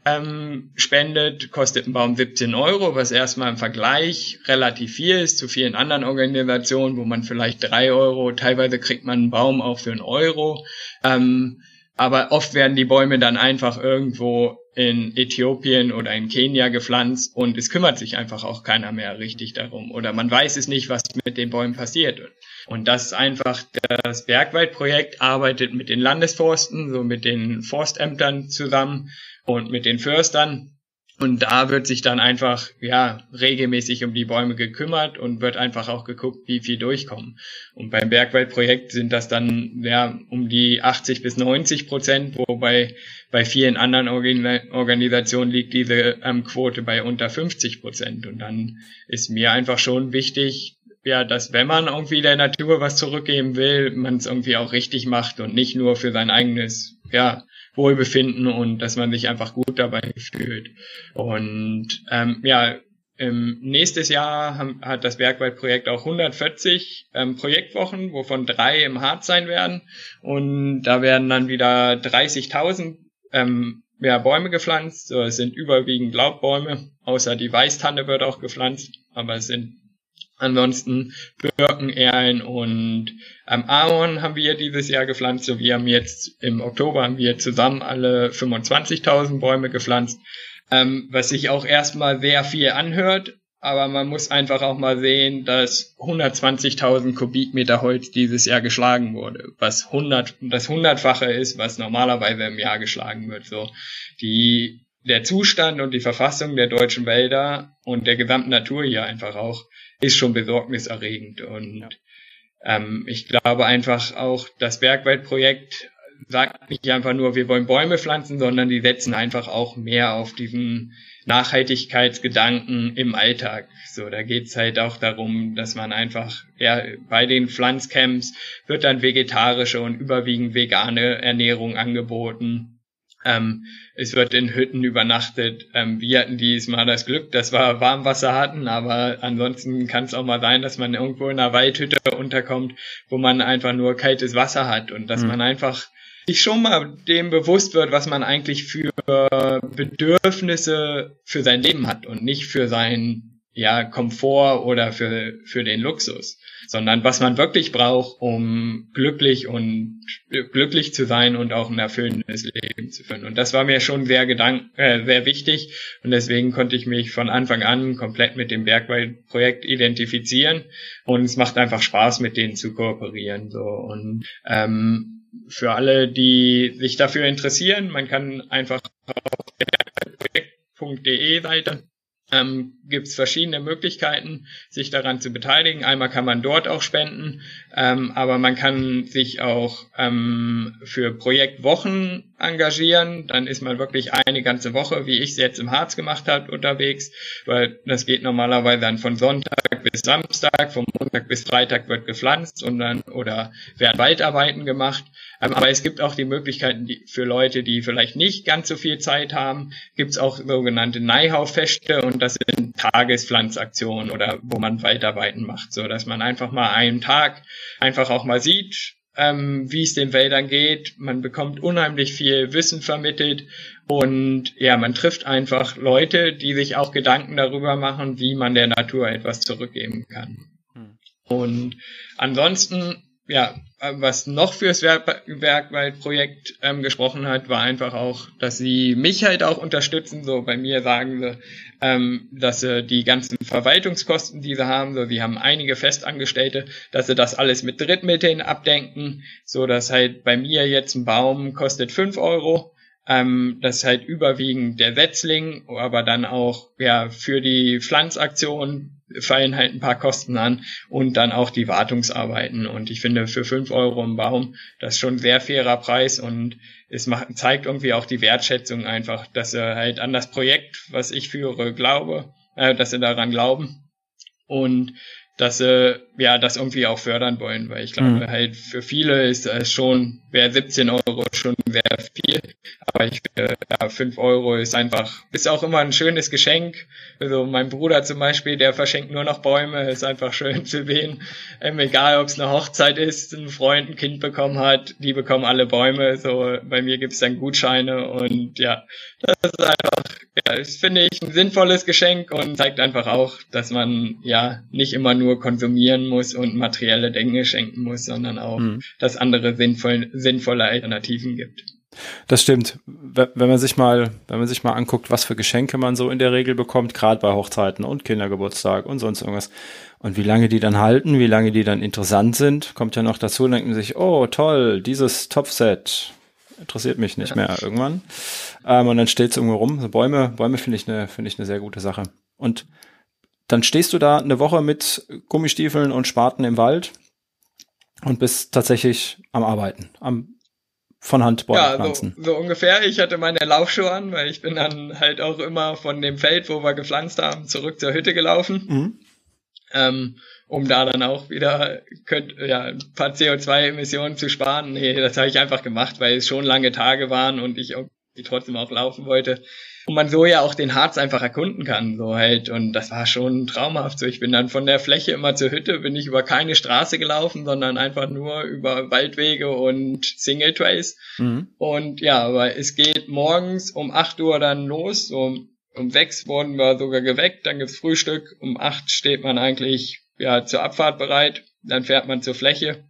ähm, spendet, kostet ein Baum 17 Euro, was erstmal im Vergleich relativ viel ist zu vielen anderen Organisationen, wo man vielleicht drei Euro, teilweise kriegt man einen Baum auch für einen Euro. Ähm, aber oft werden die Bäume dann einfach irgendwo in Äthiopien oder in Kenia gepflanzt und es kümmert sich einfach auch keiner mehr richtig darum oder man weiß es nicht, was mit den Bäumen passiert. Und das ist einfach das Bergwaldprojekt arbeitet mit den Landesforsten, so mit den Forstämtern zusammen und mit den Förstern und da wird sich dann einfach, ja, regelmäßig um die Bäume gekümmert und wird einfach auch geguckt, wie viel durchkommen. Und beim Bergwaldprojekt sind das dann, ja, um die 80 bis 90 Prozent, wobei bei vielen anderen Organisationen liegt diese ähm, Quote bei unter 50 Prozent. Und dann ist mir einfach schon wichtig, ja, dass wenn man irgendwie der Natur was zurückgeben will, man es irgendwie auch richtig macht und nicht nur für sein eigenes, ja, Wohlbefinden und dass man sich einfach gut dabei fühlt. Und ähm, ja, im nächstes Jahr haben, hat das Bergwaldprojekt auch 140 ähm, Projektwochen, wovon drei im Harz sein werden. Und da werden dann wieder 30.000 ähm, ja, Bäume gepflanzt. So, es sind überwiegend Laubbäume, außer die Weißtanne wird auch gepflanzt, aber es sind Ansonsten Birken, Erlen und ähm, Ahorn haben wir dieses Jahr gepflanzt. So, wir haben jetzt im Oktober haben wir zusammen alle 25.000 Bäume gepflanzt, ähm, was sich auch erstmal sehr viel anhört. Aber man muss einfach auch mal sehen, dass 120.000 Kubikmeter Holz dieses Jahr geschlagen wurde, was 100, das hundertfache ist, was normalerweise im Jahr geschlagen wird. So, die der Zustand und die Verfassung der deutschen Wälder und der gesamten Natur hier einfach auch ist schon besorgniserregend. Und ähm, ich glaube einfach auch, das Bergwaldprojekt sagt nicht einfach nur, wir wollen Bäume pflanzen, sondern die setzen einfach auch mehr auf diesen Nachhaltigkeitsgedanken im Alltag. So, da geht's halt auch darum, dass man einfach, ja, bei den Pflanzcamps wird dann vegetarische und überwiegend vegane Ernährung angeboten. Ähm, es wird in Hütten übernachtet. Ähm, wir hatten diesmal das Glück, dass wir Warmwasser hatten, aber ansonsten kann es auch mal sein, dass man irgendwo in einer Waldhütte unterkommt, wo man einfach nur kaltes Wasser hat und dass mhm. man einfach sich schon mal dem bewusst wird, was man eigentlich für Bedürfnisse für sein Leben hat und nicht für sein ja, Komfort oder für, für den Luxus, sondern was man wirklich braucht, um glücklich und glücklich zu sein und auch ein erfüllendes Leben zu führen. Und das war mir schon sehr gedank äh, sehr wichtig und deswegen konnte ich mich von Anfang an komplett mit dem Bergwald-Projekt identifizieren und es macht einfach Spaß, mit denen zu kooperieren. So und ähm, für alle, die sich dafür interessieren, man kann einfach auf bergwaldprojekt.de Seite ähm, gibt es verschiedene Möglichkeiten, sich daran zu beteiligen. Einmal kann man dort auch spenden, ähm, aber man kann sich auch ähm, für Projektwochen engagieren. Dann ist man wirklich eine ganze Woche, wie ich es jetzt im Harz gemacht habe, unterwegs, weil das geht normalerweise dann von Sonntag bis Samstag, vom Montag bis Freitag wird gepflanzt und dann oder werden Waldarbeiten gemacht. Ähm, aber es gibt auch die Möglichkeiten die, für Leute, die vielleicht nicht ganz so viel Zeit haben, gibt es auch sogenannte Neihaufeste und das sind Tagespflanzaktionen oder wo man Waldarbeiten macht, so dass man einfach mal einen Tag einfach auch mal sieht, ähm, wie es den Wäldern geht. Man bekommt unheimlich viel Wissen vermittelt und ja, man trifft einfach Leute, die sich auch Gedanken darüber machen, wie man der Natur etwas zurückgeben kann. Hm. Und ansonsten ja, was noch fürs Werkwaldprojekt ähm, gesprochen hat, war einfach auch, dass sie mich halt auch unterstützen. So bei mir sagen sie, ähm, dass sie die ganzen Verwaltungskosten, die sie haben, so wir haben einige Festangestellte, dass sie das alles mit Drittmitteln abdenken, so dass halt bei mir jetzt ein Baum kostet fünf Euro. Ähm, das ist halt überwiegend der Setzling, aber dann auch ja für die Pflanzaktion fallen halt ein paar Kosten an und dann auch die Wartungsarbeiten. Und ich finde, für fünf Euro im Baum, das ist schon ein sehr fairer Preis und es macht, zeigt irgendwie auch die Wertschätzung einfach, dass er halt an das Projekt, was ich führe, glaube, äh, dass sie daran glauben. Und dass sie ja das irgendwie auch fördern wollen, weil ich glaube mhm. halt für viele ist es schon, wäre 17 Euro schon sehr viel, aber ich finde, ja, 5 Euro ist einfach, ist auch immer ein schönes Geschenk. Also mein Bruder zum Beispiel, der verschenkt nur noch Bäume, ist einfach schön zu sehen. Ähm, egal ob es eine Hochzeit ist, ein Freund ein Kind bekommen hat, die bekommen alle Bäume. So bei mir gibt es dann Gutscheine und ja, das ist einfach, ja, das finde ich ein sinnvolles Geschenk und zeigt einfach auch, dass man ja nicht immer nur konsumieren muss und materielle Dinge schenken muss, sondern auch, mhm. dass andere sinnvoll, sinnvolle Alternativen gibt. Das stimmt. Wenn man sich mal, wenn man sich mal anguckt, was für Geschenke man so in der Regel bekommt, gerade bei Hochzeiten und Kindergeburtstag und sonst irgendwas, und wie lange die dann halten, wie lange die dann interessant sind, kommt ja noch dazu, denken sich, oh toll, dieses Topfset interessiert mich nicht mehr irgendwann. Ähm, und dann steht es irgendwo rum. So Bäume, Bäume finde ich eine, finde ich eine sehr gute Sache. Und dann stehst du da eine Woche mit Gummistiefeln und Spaten im Wald und bist tatsächlich am Arbeiten, am von Hand Bäume ja. So, so ungefähr. Ich hatte meine Laufschuhe an, weil ich bin dann halt auch immer von dem Feld, wo wir gepflanzt haben, zurück zur Hütte gelaufen. Mhm. Ähm, um da dann auch wieder könnt, ja, ein paar CO2-Emissionen zu sparen. Nee, das habe ich einfach gemacht, weil es schon lange Tage waren und ich trotzdem auch laufen wollte und man so ja auch den Harz einfach erkunden kann, so halt. Und das war schon traumhaft. So, ich bin dann von der Fläche immer zur Hütte, bin ich über keine Straße gelaufen, sondern einfach nur über Waldwege und Single Trails. Mhm. Und ja, aber es geht morgens um 8 Uhr dann los, so um 6 wurden wir sogar geweckt, dann gibt's Frühstück, um 8 steht man eigentlich ja zur Abfahrt bereit, dann fährt man zur Fläche.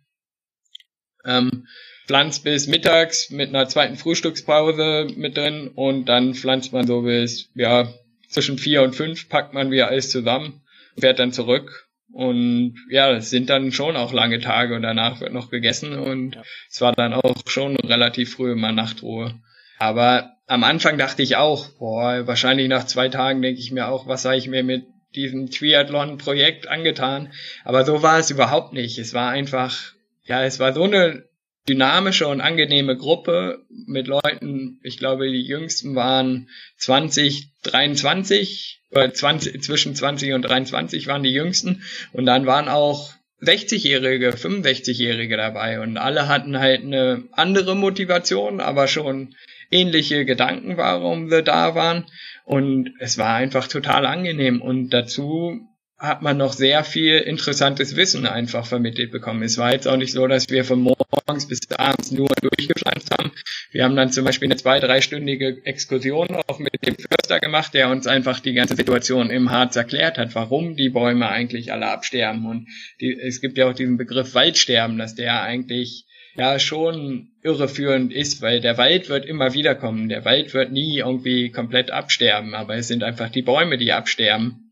Ähm, pflanzt bis mittags mit einer zweiten Frühstückspause mit drin und dann pflanzt man so bis, ja, zwischen vier und fünf packt man wieder alles zusammen, fährt dann zurück und ja, es sind dann schon auch lange Tage und danach wird noch gegessen und ja. es war dann auch schon relativ früh immer Nachtruhe. Aber am Anfang dachte ich auch, boah, wahrscheinlich nach zwei Tagen denke ich mir auch, was habe ich mir mit diesem Triathlon-Projekt angetan? Aber so war es überhaupt nicht. Es war einfach, ja, es war so eine dynamische und angenehme Gruppe mit Leuten, ich glaube, die jüngsten waren 20, 23, oder 20, zwischen 20 und 23 waren die jüngsten. Und dann waren auch 60-Jährige, 65-Jährige dabei und alle hatten halt eine andere Motivation, aber schon ähnliche Gedanken, warum wir da waren. Und es war einfach total angenehm. Und dazu hat man noch sehr viel interessantes Wissen einfach vermittelt bekommen. Es war jetzt auch nicht so, dass wir von morgens bis abends nur durchgepflanzt haben. Wir haben dann zum Beispiel eine zwei-, dreistündige Exkursion auch mit dem Förster gemacht, der uns einfach die ganze Situation im Harz erklärt hat, warum die Bäume eigentlich alle absterben. Und die, es gibt ja auch diesen Begriff Waldsterben, dass der eigentlich ja schon irreführend ist, weil der Wald wird immer wiederkommen. Der Wald wird nie irgendwie komplett absterben, aber es sind einfach die Bäume, die absterben.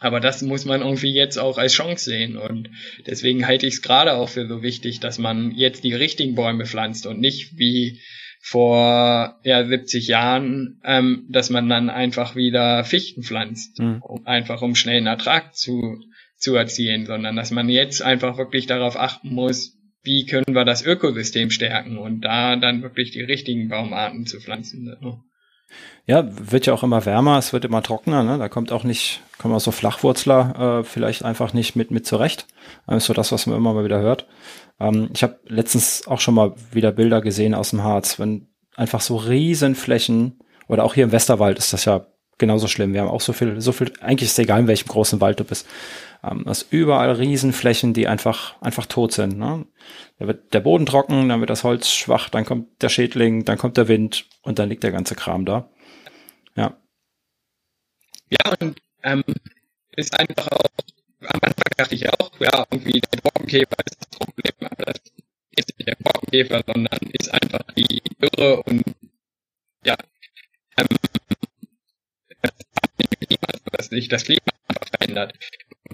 Aber das muss man irgendwie jetzt auch als Chance sehen. Und deswegen halte ich es gerade auch für so wichtig, dass man jetzt die richtigen Bäume pflanzt und nicht wie vor ja, 70 Jahren, ähm, dass man dann einfach wieder Fichten pflanzt, mhm. einfach um schnell einen Ertrag zu, zu erzielen, sondern dass man jetzt einfach wirklich darauf achten muss, wie können wir das Ökosystem stärken und da dann wirklich die richtigen Baumarten zu pflanzen. Ja, wird ja auch immer wärmer, es wird immer trockener, ne? Da kommt auch nicht, kommen auch so Flachwurzler äh, vielleicht einfach nicht mit, mit zurecht. Das ist so das, was man immer mal wieder hört. Ähm, ich habe letztens auch schon mal wieder Bilder gesehen aus dem Harz, wenn einfach so Riesenflächen, oder auch hier im Westerwald ist das ja genauso schlimm. Wir haben auch so viel, so viel, eigentlich ist es egal, in welchem großen Wald du bist. Ähm, das überall Riesenflächen, die einfach, einfach tot sind. Ne? Da wird der Boden trocken, dann wird das Holz schwach, dann kommt der Schädling, dann kommt der Wind und dann liegt der ganze Kram da. Ja. Ja, und ähm, ist einfach auch, am Anfang dachte ich auch, ja, irgendwie der Borkenkäfer ist das Problem, aber das ist nicht der Borkenkäfer, sondern ist einfach die Irre und ja, ähm, das sich das Klima verändert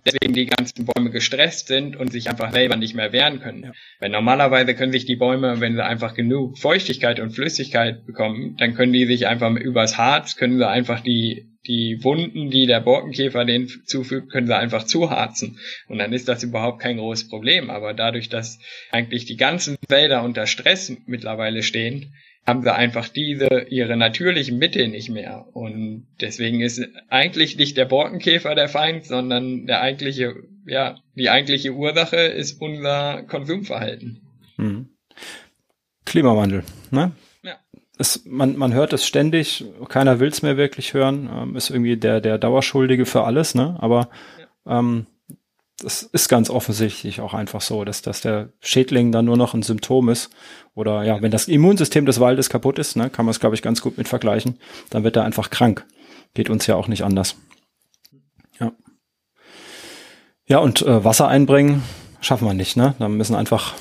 deswegen die ganzen Bäume gestresst sind und sich einfach selber nicht mehr wehren können. Ja. Weil normalerweise können sich die Bäume, wenn sie einfach genug Feuchtigkeit und Flüssigkeit bekommen, dann können die sich einfach übers Harz, können sie einfach die, die Wunden, die der Borkenkäfer denen zufügt, können sie einfach zuharzen. Und dann ist das überhaupt kein großes Problem. Aber dadurch, dass eigentlich die ganzen Wälder unter Stress mittlerweile stehen, haben sie einfach diese, ihre natürlichen Mittel nicht mehr. Und deswegen ist eigentlich nicht der Borkenkäfer der Feind, sondern der eigentliche, ja, die eigentliche Ursache ist unser Konsumverhalten. Mhm. Klimawandel, ne? Ja. Es, man, man hört es ständig, keiner will es mehr wirklich hören, ähm, ist irgendwie der, der Dauerschuldige für alles, ne? Aber ja. ähm, das ist ganz offensichtlich auch einfach so, dass, dass der Schädling dann nur noch ein Symptom ist. Oder ja, wenn das Immunsystem des Waldes kaputt ist, ne, kann man es, glaube ich, ganz gut mit vergleichen, dann wird er einfach krank. Geht uns ja auch nicht anders. Ja. Ja, und äh, Wasser einbringen schaffen wir nicht, ne? Da müssen einfach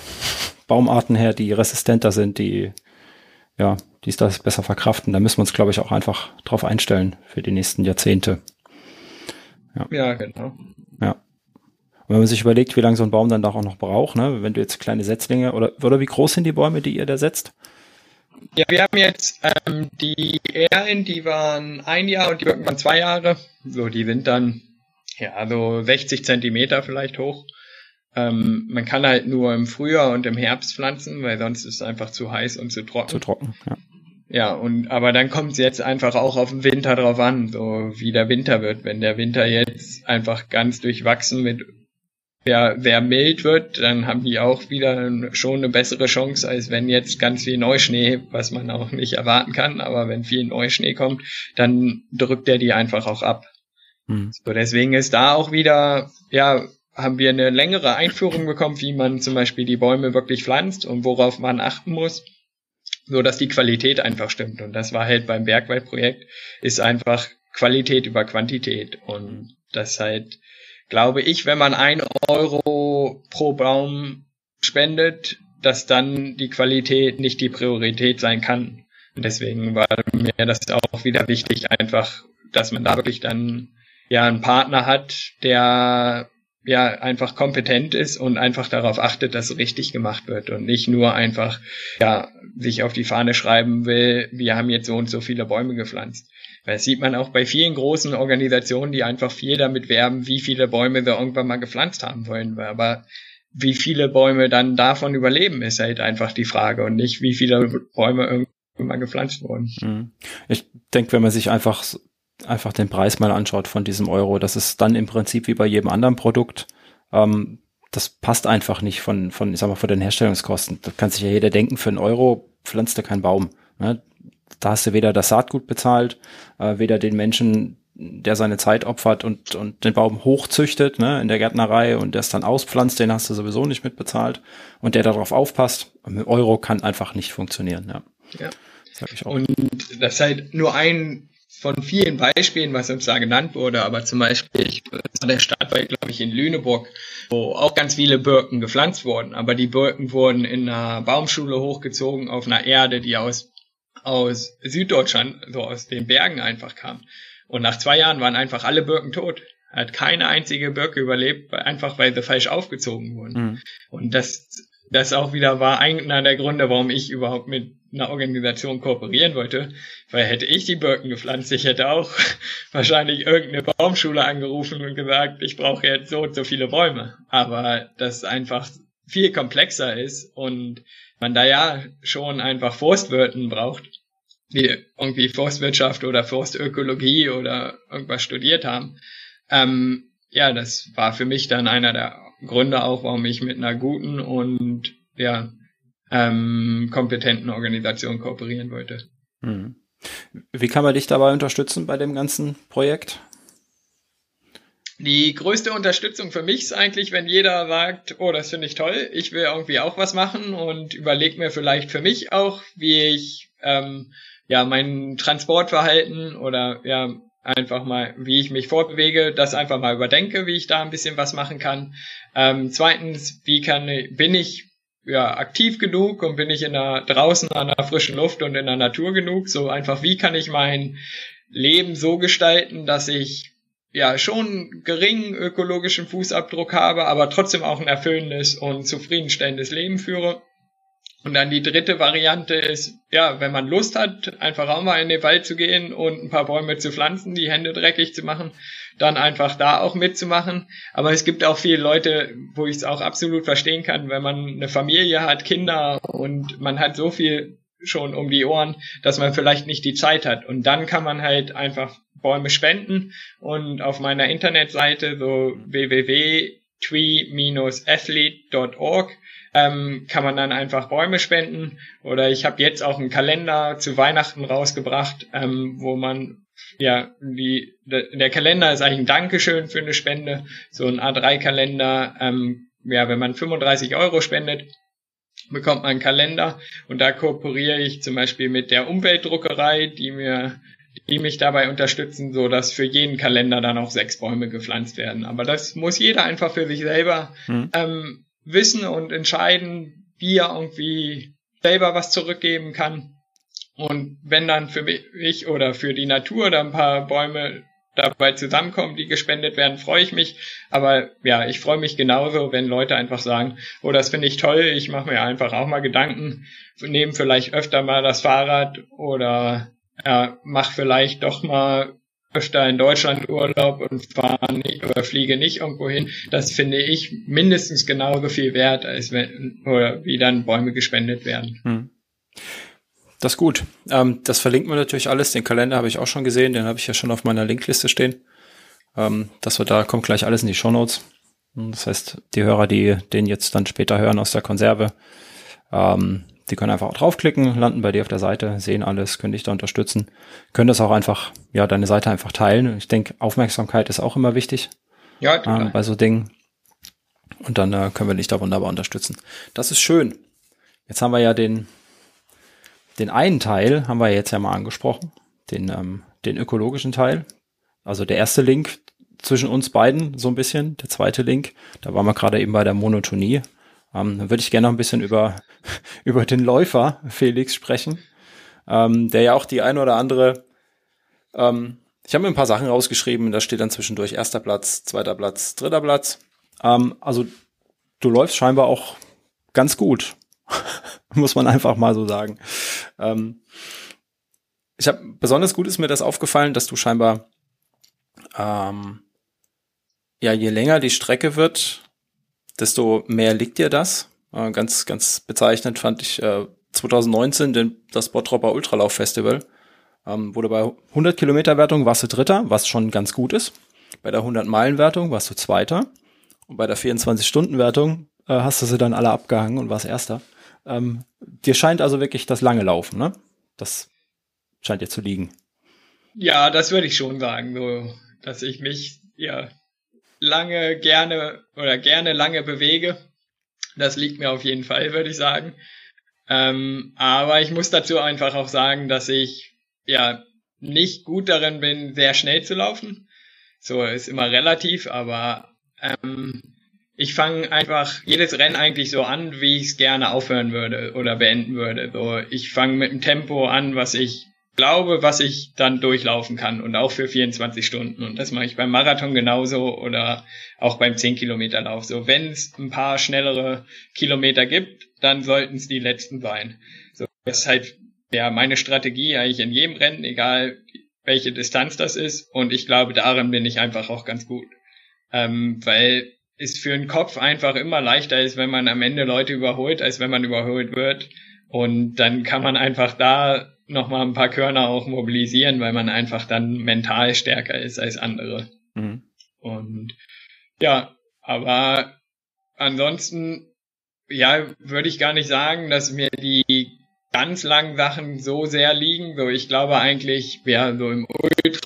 Baumarten her, die resistenter sind, die ja, die es das besser verkraften. Da müssen wir uns, glaube ich, auch einfach drauf einstellen für die nächsten Jahrzehnte. Ja, ja genau. Ja. Und wenn man sich überlegt, wie lange so ein Baum dann da auch noch braucht, ne? wenn du jetzt kleine Setzlinge oder, oder wie groß sind die Bäume, die ihr da setzt? Ja, wir haben jetzt ähm, die Erlen, die waren ein Jahr und die Birken waren zwei Jahre. So, die sind dann ja so 60 Zentimeter vielleicht hoch. Ähm, man kann halt nur im Frühjahr und im Herbst pflanzen, weil sonst ist es einfach zu heiß und zu trocken. Zu trocken, ja. Ja, und aber dann kommt es jetzt einfach auch auf den Winter drauf an, so wie der Winter wird. Wenn der Winter jetzt einfach ganz durchwachsen mit ja, sehr mild wird, dann haben die auch wieder schon eine bessere Chance, als wenn jetzt ganz viel Neuschnee, was man auch nicht erwarten kann, aber wenn viel Neuschnee kommt, dann drückt er die einfach auch ab. Mhm. So, deswegen ist da auch wieder, ja, haben wir eine längere Einführung bekommen, wie man zum Beispiel die Bäume wirklich pflanzt und worauf man achten muss, so dass die Qualität einfach stimmt. Und das war halt beim Bergwaldprojekt, ist einfach Qualität über Quantität und das halt glaube ich, wenn man ein Euro pro Baum spendet, dass dann die Qualität nicht die Priorität sein kann. Und deswegen war mir das auch wieder wichtig, einfach, dass man da wirklich dann ja einen Partner hat, der ja einfach kompetent ist und einfach darauf achtet, dass richtig gemacht wird und nicht nur einfach ja sich auf die Fahne schreiben will, wir haben jetzt so und so viele Bäume gepflanzt. Das sieht man auch bei vielen großen Organisationen, die einfach viel damit werben, wie viele Bäume sie irgendwann mal gepflanzt haben wollen. Aber wie viele Bäume dann davon überleben, ist halt einfach die Frage und nicht, wie viele Bäume irgendwann mal gepflanzt wurden. Mhm. Ich denke, wenn man sich einfach, einfach den Preis mal anschaut von diesem Euro, das ist dann im Prinzip wie bei jedem anderen Produkt. Ähm, das passt einfach nicht von, von, ich sag mal, von den Herstellungskosten. Da kann sich ja jeder denken, für einen Euro pflanzt er keinen Baum. Ne? Da hast du weder das Saatgut bezahlt, äh, weder den Menschen, der seine Zeit opfert und, und den Baum hochzüchtet, ne, in der Gärtnerei und der es dann auspflanzt, den hast du sowieso nicht mitbezahlt und der darauf aufpasst. Mit Euro kann einfach nicht funktionieren, ja. Ja. Das ich auch. Und das ist halt nur ein von vielen Beispielen, was uns da genannt wurde, aber zum Beispiel ich, der Stadt war, glaube ich, in Lüneburg, wo auch ganz viele Birken gepflanzt wurden, aber die Birken wurden in einer Baumschule hochgezogen auf einer Erde, die aus aus Süddeutschland, so aus den Bergen einfach kam. Und nach zwei Jahren waren einfach alle Birken tot. Hat keine einzige Birke überlebt, einfach weil sie falsch aufgezogen wurden. Mhm. Und das, das auch wieder war einer der Gründe, warum ich überhaupt mit einer Organisation kooperieren wollte. Weil hätte ich die Birken gepflanzt, ich hätte auch wahrscheinlich irgendeine Baumschule angerufen und gesagt, ich brauche jetzt so und so viele Bäume. Aber das einfach viel komplexer ist und man da ja schon einfach Forstwirten braucht, die irgendwie Forstwirtschaft oder Forstökologie oder irgendwas studiert haben. Ähm, ja, das war für mich dann einer der Gründe auch, warum ich mit einer guten und ja ähm, kompetenten Organisation kooperieren wollte. Hm. Wie kann man dich dabei unterstützen bei dem ganzen Projekt? Die größte Unterstützung für mich ist eigentlich, wenn jeder sagt, oh, das finde ich toll, ich will irgendwie auch was machen und überlege mir vielleicht für mich auch, wie ich ähm, ja mein Transportverhalten oder ja einfach mal, wie ich mich fortbewege, das einfach mal überdenke, wie ich da ein bisschen was machen kann. Ähm, zweitens, wie kann bin ich ja aktiv genug und bin ich in der draußen an der frischen Luft und in der Natur genug? So einfach, wie kann ich mein Leben so gestalten, dass ich ja schon geringen ökologischen Fußabdruck habe, aber trotzdem auch ein erfüllendes und zufriedenstellendes Leben führe. Und dann die dritte Variante ist, ja, wenn man Lust hat, einfach auch mal in den Wald zu gehen und ein paar Bäume zu pflanzen, die Hände dreckig zu machen, dann einfach da auch mitzumachen. Aber es gibt auch viele Leute, wo ich es auch absolut verstehen kann, wenn man eine Familie hat, Kinder und man hat so viel schon um die Ohren, dass man vielleicht nicht die Zeit hat. Und dann kann man halt einfach Bäume spenden und auf meiner Internetseite so www.tree-athlete.org ähm, kann man dann einfach Bäume spenden. Oder ich habe jetzt auch einen Kalender zu Weihnachten rausgebracht, ähm, wo man ja, die, der Kalender ist eigentlich ein Dankeschön für eine Spende. So ein A3-Kalender, ähm, ja, wenn man 35 Euro spendet, bekommt man einen Kalender und da kooperiere ich zum Beispiel mit der Umweltdruckerei, die mir die mich dabei unterstützen, so dass für jeden Kalender dann auch sechs Bäume gepflanzt werden. Aber das muss jeder einfach für sich selber mhm. ähm, wissen und entscheiden, wie er irgendwie selber was zurückgeben kann. Und wenn dann für mich oder für die Natur da ein paar Bäume dabei zusammenkommen, die gespendet werden, freue ich mich. Aber ja, ich freue mich genauso, wenn Leute einfach sagen, oh, das finde ich toll, ich mache mir einfach auch mal Gedanken, nehme vielleicht öfter mal das Fahrrad oder ja, mach vielleicht doch mal öfter in Deutschland Urlaub und fahre nicht oder fliege nicht irgendwo hin. Das finde ich mindestens genauso viel wert, als wenn oder wie dann Bäume gespendet werden. Hm. Das ist gut. Ähm, das verlinkt man natürlich alles. Den Kalender habe ich auch schon gesehen, den habe ich ja schon auf meiner Linkliste stehen. Ähm, das wird da kommt gleich alles in die Shownotes. Das heißt, die Hörer, die den jetzt dann später hören aus der Konserve, ähm, die können einfach auch draufklicken, landen bei dir auf der Seite, sehen alles, können dich da unterstützen, können das auch einfach, ja, deine Seite einfach teilen. Ich denke, Aufmerksamkeit ist auch immer wichtig. Ja, äh, bei so Dingen. Und dann äh, können wir dich da wunderbar unterstützen. Das ist schön. Jetzt haben wir ja den, den einen Teil, haben wir jetzt ja mal angesprochen, den, ähm, den ökologischen Teil. Also der erste Link zwischen uns beiden so ein bisschen, der zweite Link, da waren wir gerade eben bei der Monotonie. Ähm, dann würde ich gerne noch ein bisschen über, über den Läufer Felix sprechen, ähm, der ja auch die ein oder andere, ähm, ich habe mir ein paar Sachen rausgeschrieben, da steht dann zwischendurch erster Platz, zweiter Platz, dritter Platz. Ähm, also du läufst scheinbar auch ganz gut, muss man einfach mal so sagen. Ähm, ich habe besonders gut ist mir das aufgefallen, dass du scheinbar ähm, ja je länger die Strecke wird, desto mehr liegt dir das. Äh, ganz, ganz bezeichnend fand ich äh, 2019 den, das Bottropper Ultralauf Festival. Ähm, wurde bei 100 Kilometer Wertung warst du Dritter, was schon ganz gut ist. Bei der 100 Meilen Wertung warst du Zweiter. Und bei der 24 Stunden Wertung äh, hast du sie dann alle abgehangen und warst Erster. Ähm, dir scheint also wirklich das lange Laufen, ne? Das scheint dir zu liegen. Ja, das würde ich schon sagen, so, dass ich mich ja lange gerne oder gerne lange bewege. Das liegt mir auf jeden Fall, würde ich sagen. Ähm, aber ich muss dazu einfach auch sagen, dass ich ja nicht gut darin bin, sehr schnell zu laufen. So ist immer relativ, aber ähm, ich fange einfach jedes Rennen eigentlich so an, wie ich es gerne aufhören würde oder beenden würde. So, ich fange mit einem Tempo an, was ich glaube, was ich dann durchlaufen kann und auch für 24 Stunden. Und das mache ich beim Marathon genauso oder auch beim 10 Kilometer Lauf. So, wenn es ein paar schnellere Kilometer gibt, dann sollten es die letzten sein. So, das ist halt ja meine Strategie eigentlich in jedem Rennen, egal welche Distanz das ist. Und ich glaube, darin bin ich einfach auch ganz gut. Ähm, weil es für den Kopf einfach immer leichter ist, wenn man am Ende Leute überholt, als wenn man überholt wird. Und dann kann man einfach da nochmal ein paar Körner auch mobilisieren, weil man einfach dann mental stärker ist als andere. Mhm. Und ja, aber ansonsten, ja, würde ich gar nicht sagen, dass mir die ganz langen Sachen so sehr liegen. So, ich glaube eigentlich, ja, so im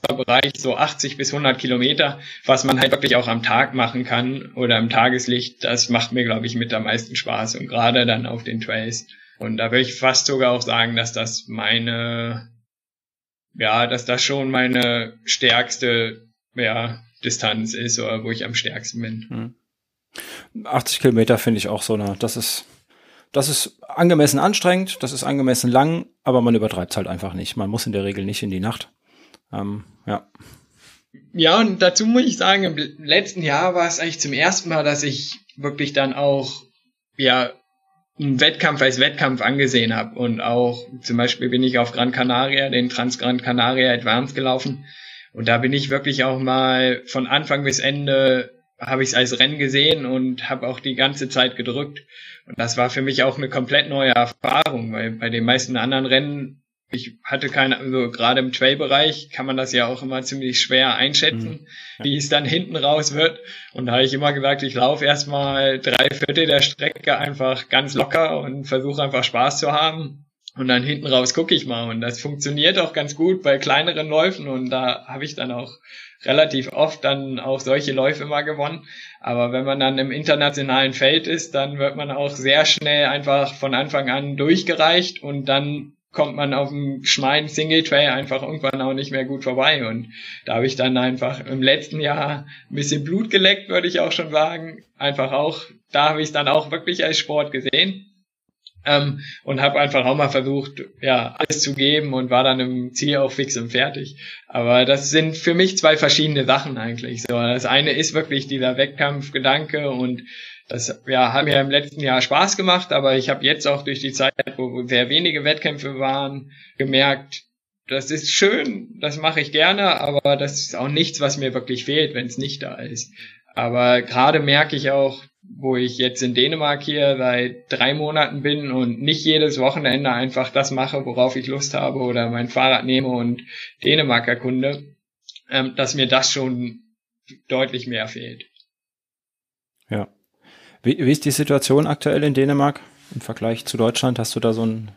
Ultrabereich so 80 bis 100 Kilometer, was man halt wirklich auch am Tag machen kann oder im Tageslicht, das macht mir, glaube ich, mit am meisten Spaß und gerade dann auf den Trails. Und da würde ich fast sogar auch sagen, dass das meine, ja, dass das schon meine stärkste, ja, Distanz ist oder wo ich am stärksten bin. 80 hm. Kilometer finde ich auch so eine, das ist, das ist angemessen anstrengend, das ist angemessen lang, aber man übertreibt es halt einfach nicht. Man muss in der Regel nicht in die Nacht. Ähm, ja. Ja, und dazu muss ich sagen, im letzten Jahr war es eigentlich zum ersten Mal, dass ich wirklich dann auch, ja, einen Wettkampf als Wettkampf angesehen habe. Und auch zum Beispiel bin ich auf Gran Canaria, den Trans Gran Canaria Advanced gelaufen. Und da bin ich wirklich auch mal von Anfang bis Ende habe ich es als Rennen gesehen und habe auch die ganze Zeit gedrückt. Und das war für mich auch eine komplett neue Erfahrung, weil bei den meisten anderen Rennen, ich hatte keine, also gerade im Trail-Bereich kann man das ja auch immer ziemlich schwer einschätzen, mhm. wie es dann hinten raus wird. Und da habe ich immer gesagt, ich laufe erstmal drei Viertel der Strecke einfach ganz locker und versuche einfach Spaß zu haben. Und dann hinten raus gucke ich mal. Und das funktioniert auch ganz gut bei kleineren Läufen. Und da habe ich dann auch relativ oft dann auch solche Läufe mal gewonnen. Aber wenn man dann im internationalen Feld ist, dann wird man auch sehr schnell einfach von Anfang an durchgereicht und dann kommt man auf dem schmalen Single Trail einfach irgendwann auch nicht mehr gut vorbei. Und da habe ich dann einfach im letzten Jahr ein bisschen Blut geleckt, würde ich auch schon sagen. Einfach auch, da habe ich es dann auch wirklich als Sport gesehen ähm, und habe einfach auch mal versucht, ja, alles zu geben und war dann im Ziel auch fix und fertig. Aber das sind für mich zwei verschiedene Sachen eigentlich. So, das eine ist wirklich dieser Wettkampfgedanke und das ja, hat mir im letzten Jahr Spaß gemacht, aber ich habe jetzt auch durch die Zeit, wo sehr wenige Wettkämpfe waren, gemerkt, das ist schön, das mache ich gerne, aber das ist auch nichts, was mir wirklich fehlt, wenn es nicht da ist. Aber gerade merke ich auch, wo ich jetzt in Dänemark hier seit drei Monaten bin und nicht jedes Wochenende einfach das mache, worauf ich Lust habe oder mein Fahrrad nehme und Dänemark erkunde, ähm, dass mir das schon deutlich mehr fehlt. Ja. Wie, wie ist die Situation aktuell in Dänemark im Vergleich zu Deutschland? Hast du da so ein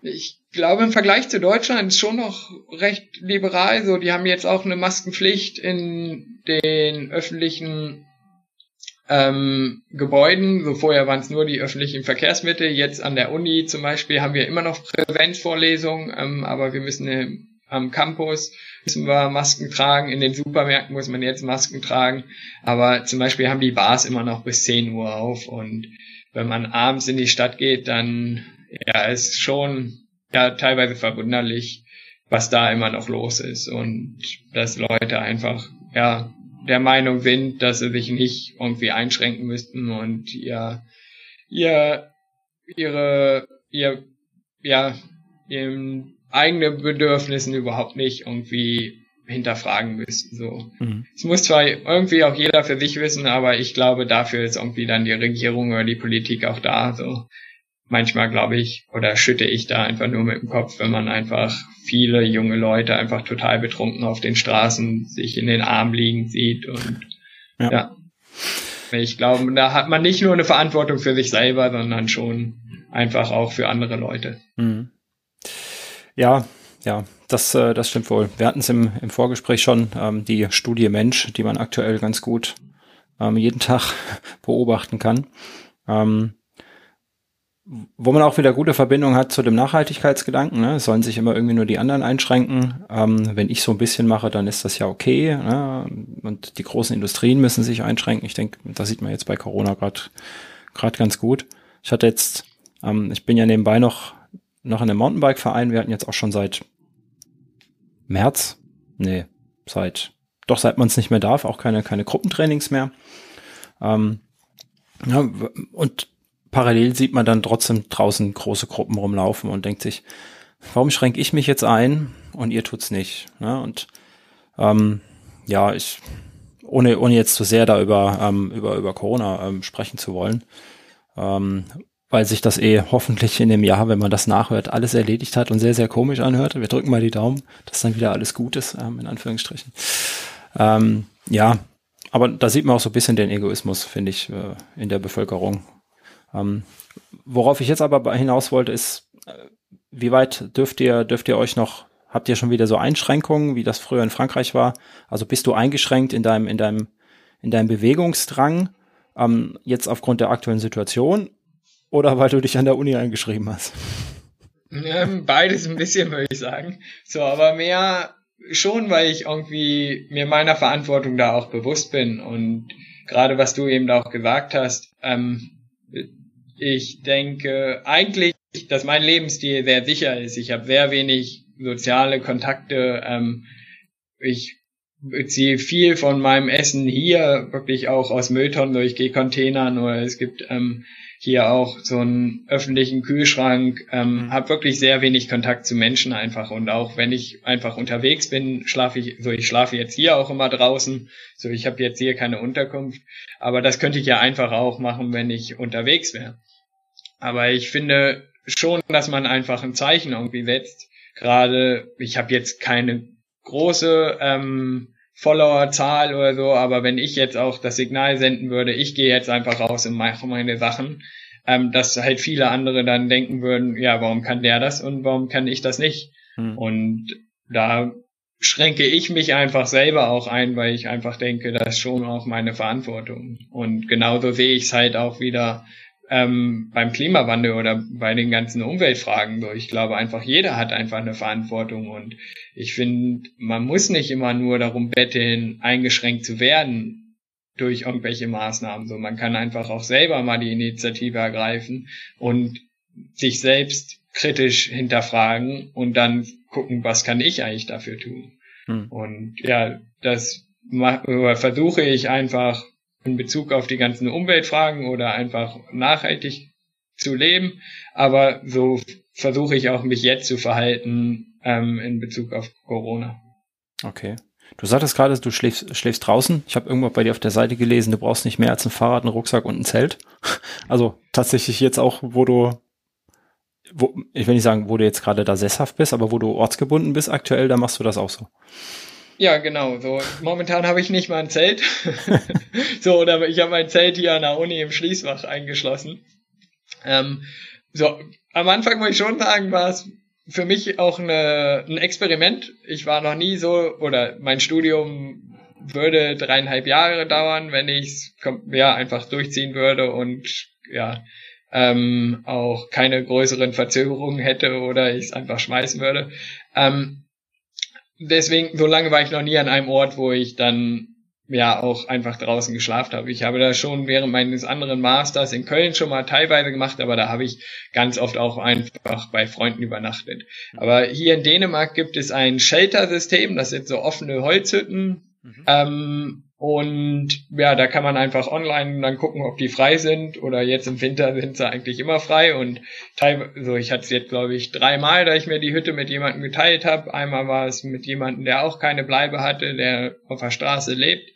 ich glaube, im Vergleich zu Deutschland ist schon noch recht liberal. So, die haben jetzt auch eine Maskenpflicht in den öffentlichen ähm, Gebäuden. So vorher waren es nur die öffentlichen Verkehrsmittel. Jetzt an der Uni zum Beispiel haben wir immer noch Präsenzvorlesungen, ähm, aber wir müssen äh, am Campus müssen wir Masken tragen. In den Supermärkten muss man jetzt Masken tragen. Aber zum Beispiel haben die Bars immer noch bis 10 Uhr auf und wenn man abends in die Stadt geht, dann ja, ist schon ja teilweise verwunderlich, was da immer noch los ist und dass Leute einfach ja der Meinung sind, dass sie sich nicht irgendwie einschränken müssten und ihr, ihr, ihre, ihr, ja, ihren eigenen Bedürfnissen überhaupt nicht irgendwie hinterfragen müssten. So. Mhm. Es muss zwar irgendwie auch jeder für sich wissen, aber ich glaube, dafür ist irgendwie dann die Regierung oder die Politik auch da. So manchmal glaube ich oder schütte ich da einfach nur mit dem Kopf, wenn man einfach viele junge Leute einfach total betrunken auf den Straßen sich in den Arm liegen sieht und ja. ja. Ich glaube, da hat man nicht nur eine Verantwortung für sich selber, sondern schon einfach auch für andere Leute. Mhm. Ja, ja, das, äh, das stimmt wohl. Wir hatten es im, im Vorgespräch schon, ähm, die Studie Mensch, die man aktuell ganz gut ähm, jeden Tag beobachten kann. Ähm, wo man auch wieder gute Verbindung hat zu dem Nachhaltigkeitsgedanken. Ne? Es sollen sich immer irgendwie nur die anderen einschränken. Ähm, wenn ich so ein bisschen mache, dann ist das ja okay. Ne? Und die großen Industrien müssen sich einschränken. Ich denke, das sieht man jetzt bei Corona gerade gerade ganz gut. Ich hatte jetzt, ähm, ich bin ja nebenbei noch noch in einem Mountainbike-Verein. Wir hatten jetzt auch schon seit März, nee, seit doch seit man es nicht mehr darf, auch keine keine Gruppentrainings mehr. Ähm, ja, und parallel sieht man dann trotzdem draußen große Gruppen rumlaufen und denkt sich, warum schränke ich mich jetzt ein und ihr tut's nicht? Ne? Und ähm, ja, ich ohne ohne jetzt zu sehr da über ähm, über über Corona ähm, sprechen zu wollen, ähm, weil sich das eh hoffentlich in dem Jahr, wenn man das nachhört, alles erledigt hat und sehr sehr komisch anhört. Wir drücken mal die Daumen, dass dann wieder alles gut ist ähm, in Anführungsstrichen. Ähm, ja, aber da sieht man auch so ein bisschen den Egoismus, finde ich, äh, in der Bevölkerung ähm, worauf ich jetzt aber hinaus wollte, ist, äh, wie weit dürft ihr, dürft ihr euch noch, habt ihr schon wieder so Einschränkungen, wie das früher in Frankreich war? Also bist du eingeschränkt in deinem, in deinem, in deinem Bewegungsdrang, ähm, jetzt aufgrund der aktuellen Situation oder weil du dich an der Uni eingeschrieben hast? Beides ein bisschen, würde ich sagen. So, aber mehr schon, weil ich irgendwie mir meiner Verantwortung da auch bewusst bin und gerade was du eben auch gesagt hast, ähm, ich denke eigentlich, dass mein Lebensstil sehr sicher ist. Ich habe sehr wenig soziale Kontakte. Ähm, ich beziehe viel von meinem Essen hier wirklich auch aus Mülltonnen durch G-Containern oder es gibt ähm, hier auch so einen öffentlichen Kühlschrank, ähm, mhm. habe wirklich sehr wenig Kontakt zu Menschen einfach und auch wenn ich einfach unterwegs bin, schlafe ich, so ich schlafe jetzt hier auch immer draußen, so ich habe jetzt hier keine Unterkunft, aber das könnte ich ja einfach auch machen, wenn ich unterwegs wäre. Aber ich finde schon, dass man einfach ein Zeichen irgendwie setzt. Gerade, ich habe jetzt keine große ähm, Follower-Zahl oder so, aber wenn ich jetzt auch das Signal senden würde, ich gehe jetzt einfach raus und mache meine Sachen, ähm, dass halt viele andere dann denken würden, ja, warum kann der das und warum kann ich das nicht? Hm. Und da schränke ich mich einfach selber auch ein, weil ich einfach denke, das ist schon auch meine Verantwortung. Und genauso sehe ich es halt auch wieder ähm, beim Klimawandel oder bei den ganzen Umweltfragen so. Ich glaube einfach, jeder hat einfach eine Verantwortung und ich finde, man muss nicht immer nur darum betteln, eingeschränkt zu werden durch irgendwelche Maßnahmen. So, man kann einfach auch selber mal die Initiative ergreifen und sich selbst kritisch hinterfragen und dann gucken, was kann ich eigentlich dafür tun. Hm. Und ja, das versuche ich einfach in Bezug auf die ganzen Umweltfragen oder einfach nachhaltig zu leben. Aber so versuche ich auch mich jetzt zu verhalten ähm, in Bezug auf Corona. Okay. Du sagtest gerade, du schläfst, schläfst draußen. Ich habe irgendwo bei dir auf der Seite gelesen, du brauchst nicht mehr als ein Fahrrad, einen Rucksack und ein Zelt. Also tatsächlich jetzt auch, wo du, wo, ich will nicht sagen, wo du jetzt gerade da sesshaft bist, aber wo du ortsgebunden bist aktuell, da machst du das auch so. Ja, genau. So momentan habe ich nicht mal ein Zelt. so oder ich habe mein Zelt hier an der Uni im Schließfach eingeschlossen. Ähm, so am Anfang muss ich schon sagen, war es für mich auch eine, ein Experiment. Ich war noch nie so oder mein Studium würde dreieinhalb Jahre dauern, wenn ich es ja einfach durchziehen würde und ja ähm, auch keine größeren Verzögerungen hätte oder ich es einfach schmeißen würde. Ähm, deswegen, so lange war ich noch nie an einem Ort, wo ich dann ja auch einfach draußen geschlafen habe. Ich habe da schon während meines anderen Masters in Köln schon mal teilweise gemacht, aber da habe ich ganz oft auch einfach bei Freunden übernachtet. Aber hier in Dänemark gibt es ein Shelter-System, das sind so offene Holzhütten. Mhm. Ähm, und ja, da kann man einfach online dann gucken, ob die frei sind oder jetzt im Winter sind sie eigentlich immer frei und teilweise, so ich hatte es jetzt glaube ich dreimal, da ich mir die Hütte mit jemandem geteilt habe. Einmal war es mit jemandem, der auch keine Bleibe hatte, der auf der Straße lebt.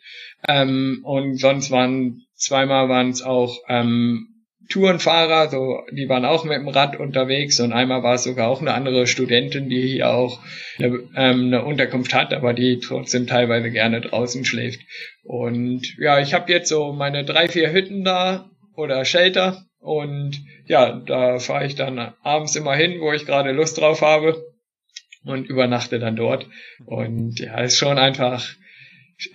Ähm, und sonst waren zweimal waren es auch ähm, Tourenfahrer, so, die waren auch mit dem Rad unterwegs und einmal war es sogar auch eine andere Studentin, die hier auch eine, ähm, eine Unterkunft hat, aber die trotzdem teilweise gerne draußen schläft. Und ja, ich habe jetzt so meine drei, vier Hütten da oder Shelter und ja, da fahre ich dann abends immer hin, wo ich gerade Lust drauf habe. und übernachte dann dort. Und ja, ist schon einfach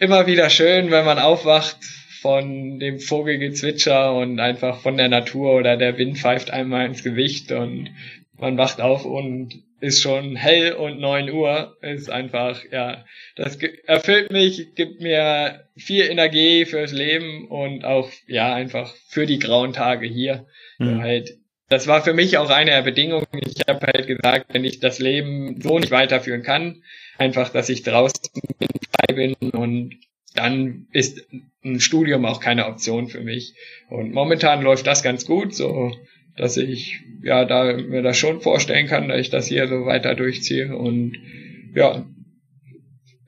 immer wieder schön, wenn man aufwacht von dem Vogelgezwitscher und einfach von der Natur oder der Wind pfeift einmal ins Gewicht und man wacht auf und ist schon hell und neun Uhr ist einfach, ja, das erfüllt mich, gibt mir viel Energie fürs Leben und auch, ja, einfach für die grauen Tage hier. Mhm. Halt, das war für mich auch eine der Bedingungen. Ich habe halt gesagt, wenn ich das Leben so nicht weiterführen kann, einfach, dass ich draußen bin, frei bin und dann ist ein Studium auch keine Option für mich. Und momentan läuft das ganz gut, so dass ich ja da mir das schon vorstellen kann, dass ich das hier so weiter durchziehe und ja,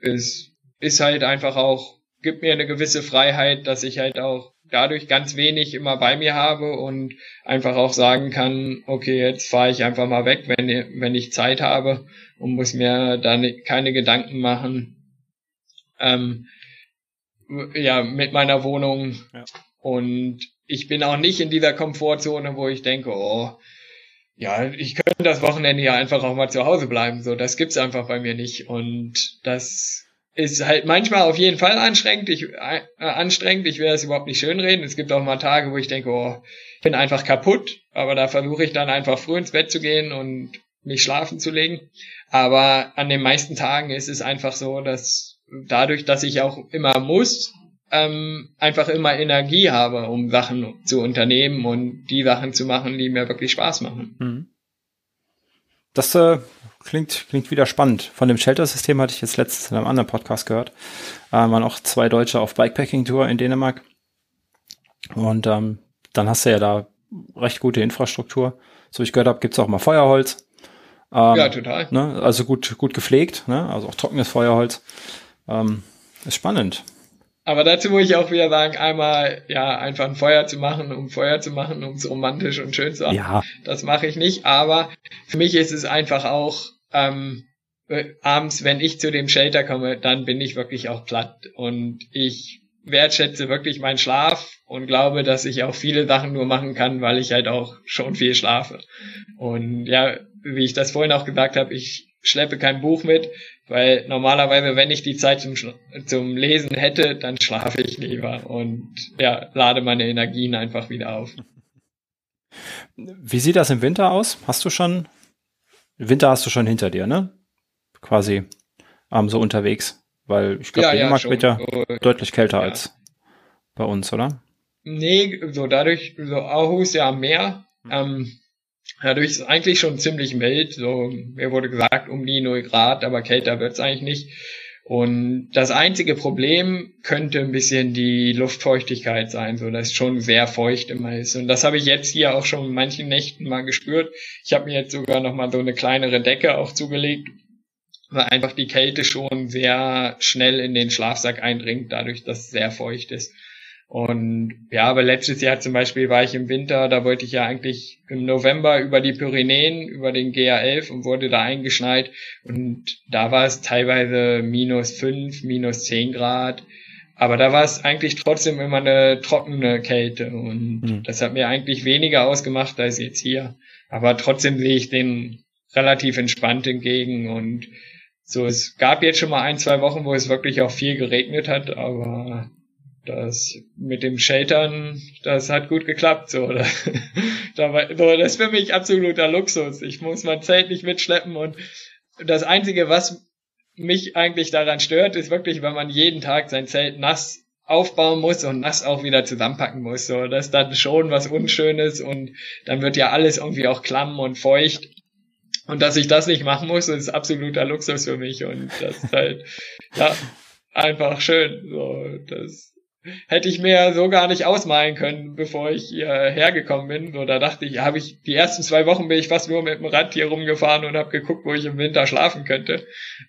es ist halt einfach auch gibt mir eine gewisse Freiheit, dass ich halt auch dadurch ganz wenig immer bei mir habe und einfach auch sagen kann, okay, jetzt fahre ich einfach mal weg, wenn, wenn ich Zeit habe und muss mir dann keine Gedanken machen. Ähm, ja, mit meiner Wohnung. Ja. Und ich bin auch nicht in dieser Komfortzone, wo ich denke, oh, ja, ich könnte das Wochenende ja einfach auch mal zu Hause bleiben. So, das gibt's einfach bei mir nicht. Und das ist halt manchmal auf jeden Fall anstrengend. Ich, äh, anstrengend. Ich will das überhaupt nicht schönreden. Es gibt auch mal Tage, wo ich denke, oh, ich bin einfach kaputt. Aber da versuche ich dann einfach früh ins Bett zu gehen und mich schlafen zu legen. Aber an den meisten Tagen ist es einfach so, dass dadurch, dass ich auch immer muss, ähm, einfach immer Energie habe, um Sachen zu unternehmen und die Sachen zu machen, die mir wirklich Spaß machen. Mhm. Das äh, klingt, klingt wieder spannend. Von dem Shelter-System hatte ich jetzt letztens in einem anderen Podcast gehört. Äh, waren auch zwei Deutsche auf Bikepacking-Tour in Dänemark. Und ähm, dann hast du ja da recht gute Infrastruktur. So wie ich gehört habe, gibt's auch mal Feuerholz. Ähm, ja, total. Ne? Also gut, gut gepflegt, ne? also auch trockenes Feuerholz. Ähm, ist spannend. Aber dazu muss ich auch wieder sagen, einmal ja einfach ein Feuer zu machen, um Feuer zu machen, um es romantisch und schön zu machen. Ja. Das mache ich nicht. Aber für mich ist es einfach auch ähm, äh, abends, wenn ich zu dem Shelter komme, dann bin ich wirklich auch platt und ich wertschätze wirklich meinen Schlaf und glaube, dass ich auch viele Sachen nur machen kann, weil ich halt auch schon viel schlafe. Und ja, wie ich das vorhin auch gesagt habe, ich schleppe kein Buch mit, weil normalerweise, wenn ich die Zeit zum, zum Lesen hätte, dann schlafe ich lieber und ja, lade meine Energien einfach wieder auf. Wie sieht das im Winter aus? Hast du schon, Winter hast du schon hinter dir, ne? Quasi ähm, so unterwegs. Weil ich glaube, ja, Dänemark ja, wird ja so, deutlich kälter ja. als bei uns, oder? Nee, so dadurch, so Aarhus ja am Meer. Hm. Ähm, Dadurch ist eigentlich schon ziemlich mild. So, mir wurde gesagt, um die 0 Grad, aber kälter wird's eigentlich nicht. Und das einzige Problem könnte ein bisschen die Luftfeuchtigkeit sein, so dass es schon sehr feucht immer ist. Und das habe ich jetzt hier auch schon in manchen Nächten mal gespürt. Ich habe mir jetzt sogar noch mal so eine kleinere Decke auch zugelegt, weil einfach die Kälte schon sehr schnell in den Schlafsack eindringt, dadurch, dass es sehr feucht ist. Und ja, aber letztes Jahr zum Beispiel war ich im Winter, da wollte ich ja eigentlich im November über die Pyrenäen, über den GA11 und wurde da eingeschneit. Und da war es teilweise minus fünf, minus zehn Grad. Aber da war es eigentlich trotzdem immer eine trockene Kälte. Und mhm. das hat mir eigentlich weniger ausgemacht als jetzt hier. Aber trotzdem sehe ich den relativ entspannt entgegen. Und so, es gab jetzt schon mal ein, zwei Wochen, wo es wirklich auch viel geregnet hat, aber das mit dem Sheltern, das hat gut geklappt. So, da das ist für mich absoluter Luxus. Ich muss mein Zelt nicht mitschleppen und das Einzige, was mich eigentlich daran stört, ist wirklich, wenn man jeden Tag sein Zelt nass aufbauen muss und nass auch wieder zusammenpacken muss. So, das ist dann schon was Unschönes und dann wird ja alles irgendwie auch klamm und feucht. Und dass ich das nicht machen muss, ist absoluter Luxus für mich und das ist halt, ja, einfach schön. So, das hätte ich mir so gar nicht ausmalen können, bevor ich hierher gekommen bin. So, da dachte ich, habe ich die ersten zwei Wochen bin ich fast nur mit dem Rad hier rumgefahren und habe geguckt, wo ich im Winter schlafen könnte.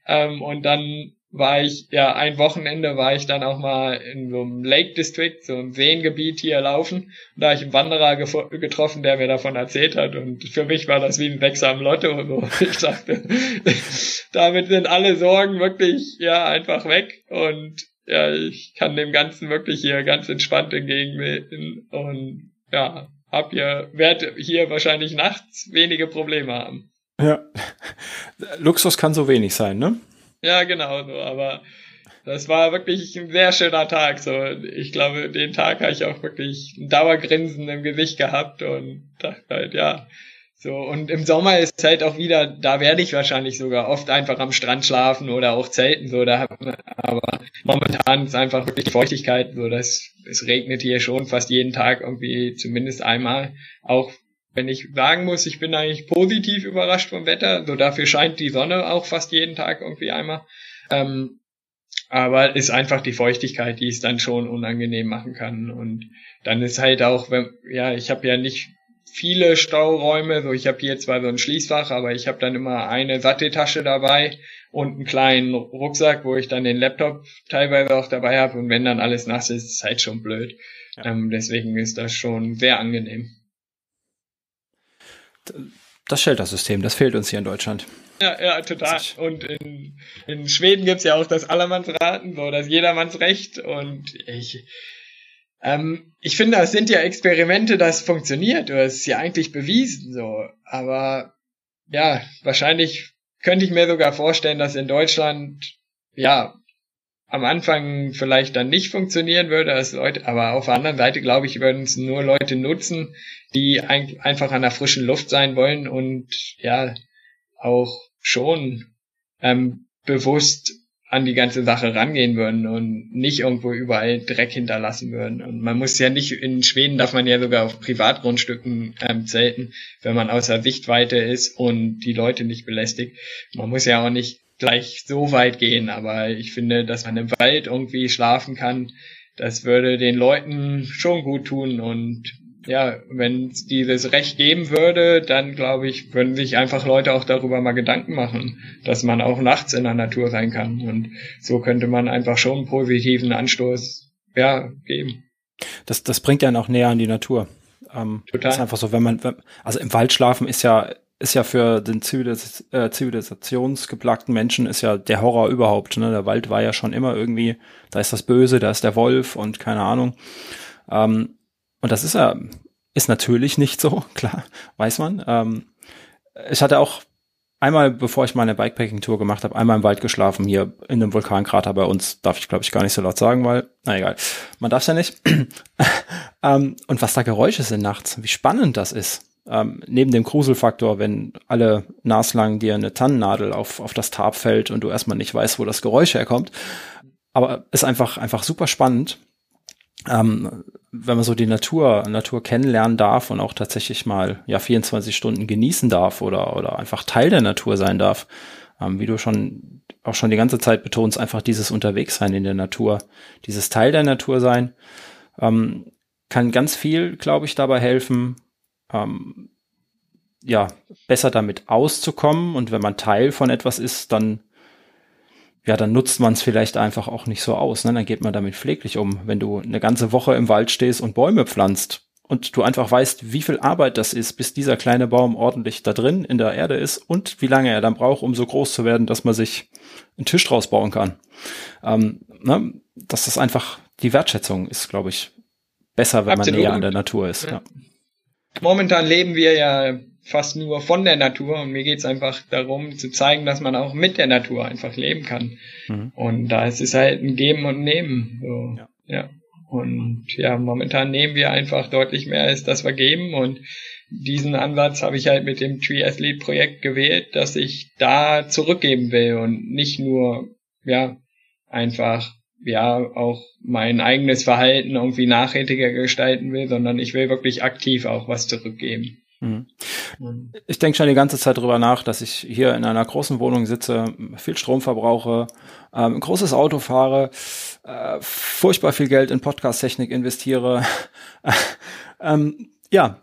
Ähm, und dann war ich, ja, ein Wochenende war ich dann auch mal in so einem Lake District, so einem Seengebiet hier laufen. Und da habe ich einen Wanderer getroffen, der mir davon erzählt hat. Und für mich war das wie ein Wechsel am Lotto. Und so. Ich dachte, damit sind alle Sorgen wirklich, ja, einfach weg. Und ja, ich kann dem Ganzen wirklich hier ganz entspannt entgegenwirken und ja, hab hier, werde hier wahrscheinlich nachts wenige Probleme haben. Ja. Luxus kann so wenig sein, ne? Ja, genau so, aber das war wirklich ein sehr schöner Tag. So, ich glaube, den Tag habe ich auch wirklich ein Dauergrinsen im Gesicht gehabt und dachte halt, ja. So, und im Sommer ist halt auch wieder, da werde ich wahrscheinlich sogar oft einfach am Strand schlafen oder auch zelten, so, da, aber momentan ist einfach wirklich Feuchtigkeit, so, dass es regnet hier schon fast jeden Tag irgendwie zumindest einmal. Auch wenn ich sagen muss, ich bin eigentlich positiv überrascht vom Wetter, so dafür scheint die Sonne auch fast jeden Tag irgendwie einmal. Ähm, aber ist einfach die Feuchtigkeit, die es dann schon unangenehm machen kann. Und dann ist halt auch, wenn, ja, ich habe ja nicht viele Stauräume, so ich habe hier zwar so ein Schließfach, aber ich habe dann immer eine Satteltasche dabei und einen kleinen Rucksack, wo ich dann den Laptop teilweise auch dabei habe und wenn dann alles nass ist, ist es halt schon blöd. Ja. Ähm, deswegen ist das schon sehr angenehm. Das Shelter-System, das fehlt uns hier in Deutschland. Ja, ja, total. Und in, in Schweden gibt's ja auch das Allermannsraten, so das Jedermannsrecht. Und ich, ähm, ich finde, es sind ja Experimente, das funktioniert. Hast es ja eigentlich bewiesen, so. Aber ja, wahrscheinlich könnte ich mir sogar vorstellen, dass in Deutschland ja am Anfang vielleicht dann nicht funktionieren würde als Leute, aber auf der anderen Seite glaube ich, würden es nur Leute nutzen, die ein, einfach an der frischen Luft sein wollen und ja auch schon ähm, bewusst an die ganze Sache rangehen würden und nicht irgendwo überall Dreck hinterlassen würden. Und man muss ja nicht, in Schweden darf man ja sogar auf Privatgrundstücken ähm, zelten, wenn man außer Sichtweite ist und die Leute nicht belästigt. Man muss ja auch nicht gleich so weit gehen, aber ich finde, dass man im Wald irgendwie schlafen kann, das würde den Leuten schon gut tun und ja, wenn es dieses Recht geben würde, dann glaube ich, würden sich einfach Leute auch darüber mal Gedanken machen, dass man auch nachts in der Natur sein kann. Und so könnte man einfach schon einen positiven Anstoß ja, geben. Das, das bringt ja auch näher an die Natur. Ähm, Total. Ist einfach so, wenn man, also im Wald schlafen ist ja ist ja für den Zivilis äh, zivilisationsgeplagten Menschen ist ja der Horror überhaupt. Ne? Der Wald war ja schon immer irgendwie, da ist das Böse, da ist der Wolf und keine Ahnung. Ähm, und das ist ja, ist natürlich nicht so, klar, weiß man. Ähm, ich hatte auch einmal, bevor ich meine Bikepacking-Tour gemacht habe, einmal im Wald geschlafen, hier in einem Vulkankrater bei uns. Darf ich, glaube ich, gar nicht so laut sagen, weil, na egal, man darf ja nicht. ähm, und was da Geräusche sind nachts, wie spannend das ist ähm, neben dem Gruselfaktor, wenn alle naslang dir eine Tannennadel auf, auf das Tarp fällt und du erstmal nicht weißt, wo das Geräusch herkommt. Aber ist einfach, einfach super spannend. Ähm, wenn man so die Natur, Natur kennenlernen darf und auch tatsächlich mal ja 24 Stunden genießen darf oder, oder einfach Teil der Natur sein darf, ähm, wie du schon auch schon die ganze Zeit betonst, einfach dieses Unterwegssein in der Natur, dieses Teil der Natur sein, ähm, kann ganz viel, glaube ich, dabei helfen, ähm, ja, besser damit auszukommen. Und wenn man Teil von etwas ist, dann, ja, dann nutzt man es vielleicht einfach auch nicht so aus. Ne? Dann geht man damit pfleglich um. Wenn du eine ganze Woche im Wald stehst und Bäume pflanzt und du einfach weißt, wie viel Arbeit das ist, bis dieser kleine Baum ordentlich da drin in der Erde ist und wie lange er dann braucht, um so groß zu werden, dass man sich einen Tisch draus bauen kann. Ähm, ne? Das ist einfach, die Wertschätzung ist, glaube ich, besser, wenn Absolut. man näher an der Natur ist. Ja. ja momentan leben wir ja fast nur von der Natur und mir geht's einfach darum zu zeigen, dass man auch mit der Natur einfach leben kann. Mhm. Und da ist es halt ein Geben und Nehmen. So. Ja. ja. Und ja, momentan nehmen wir einfach deutlich mehr, als dass wir geben. Und diesen Ansatz habe ich halt mit dem Tree Athlete Projekt gewählt, dass ich da zurückgeben will und nicht nur, ja, einfach ja auch mein eigenes Verhalten irgendwie nachhaltiger gestalten will, sondern ich will wirklich aktiv auch was zurückgeben. Mhm. Ich denke schon die ganze Zeit drüber nach, dass ich hier in einer großen Wohnung sitze, viel Strom verbrauche, ähm, ein großes Auto fahre, äh, furchtbar viel Geld in Podcast-Technik investiere. ähm, ja,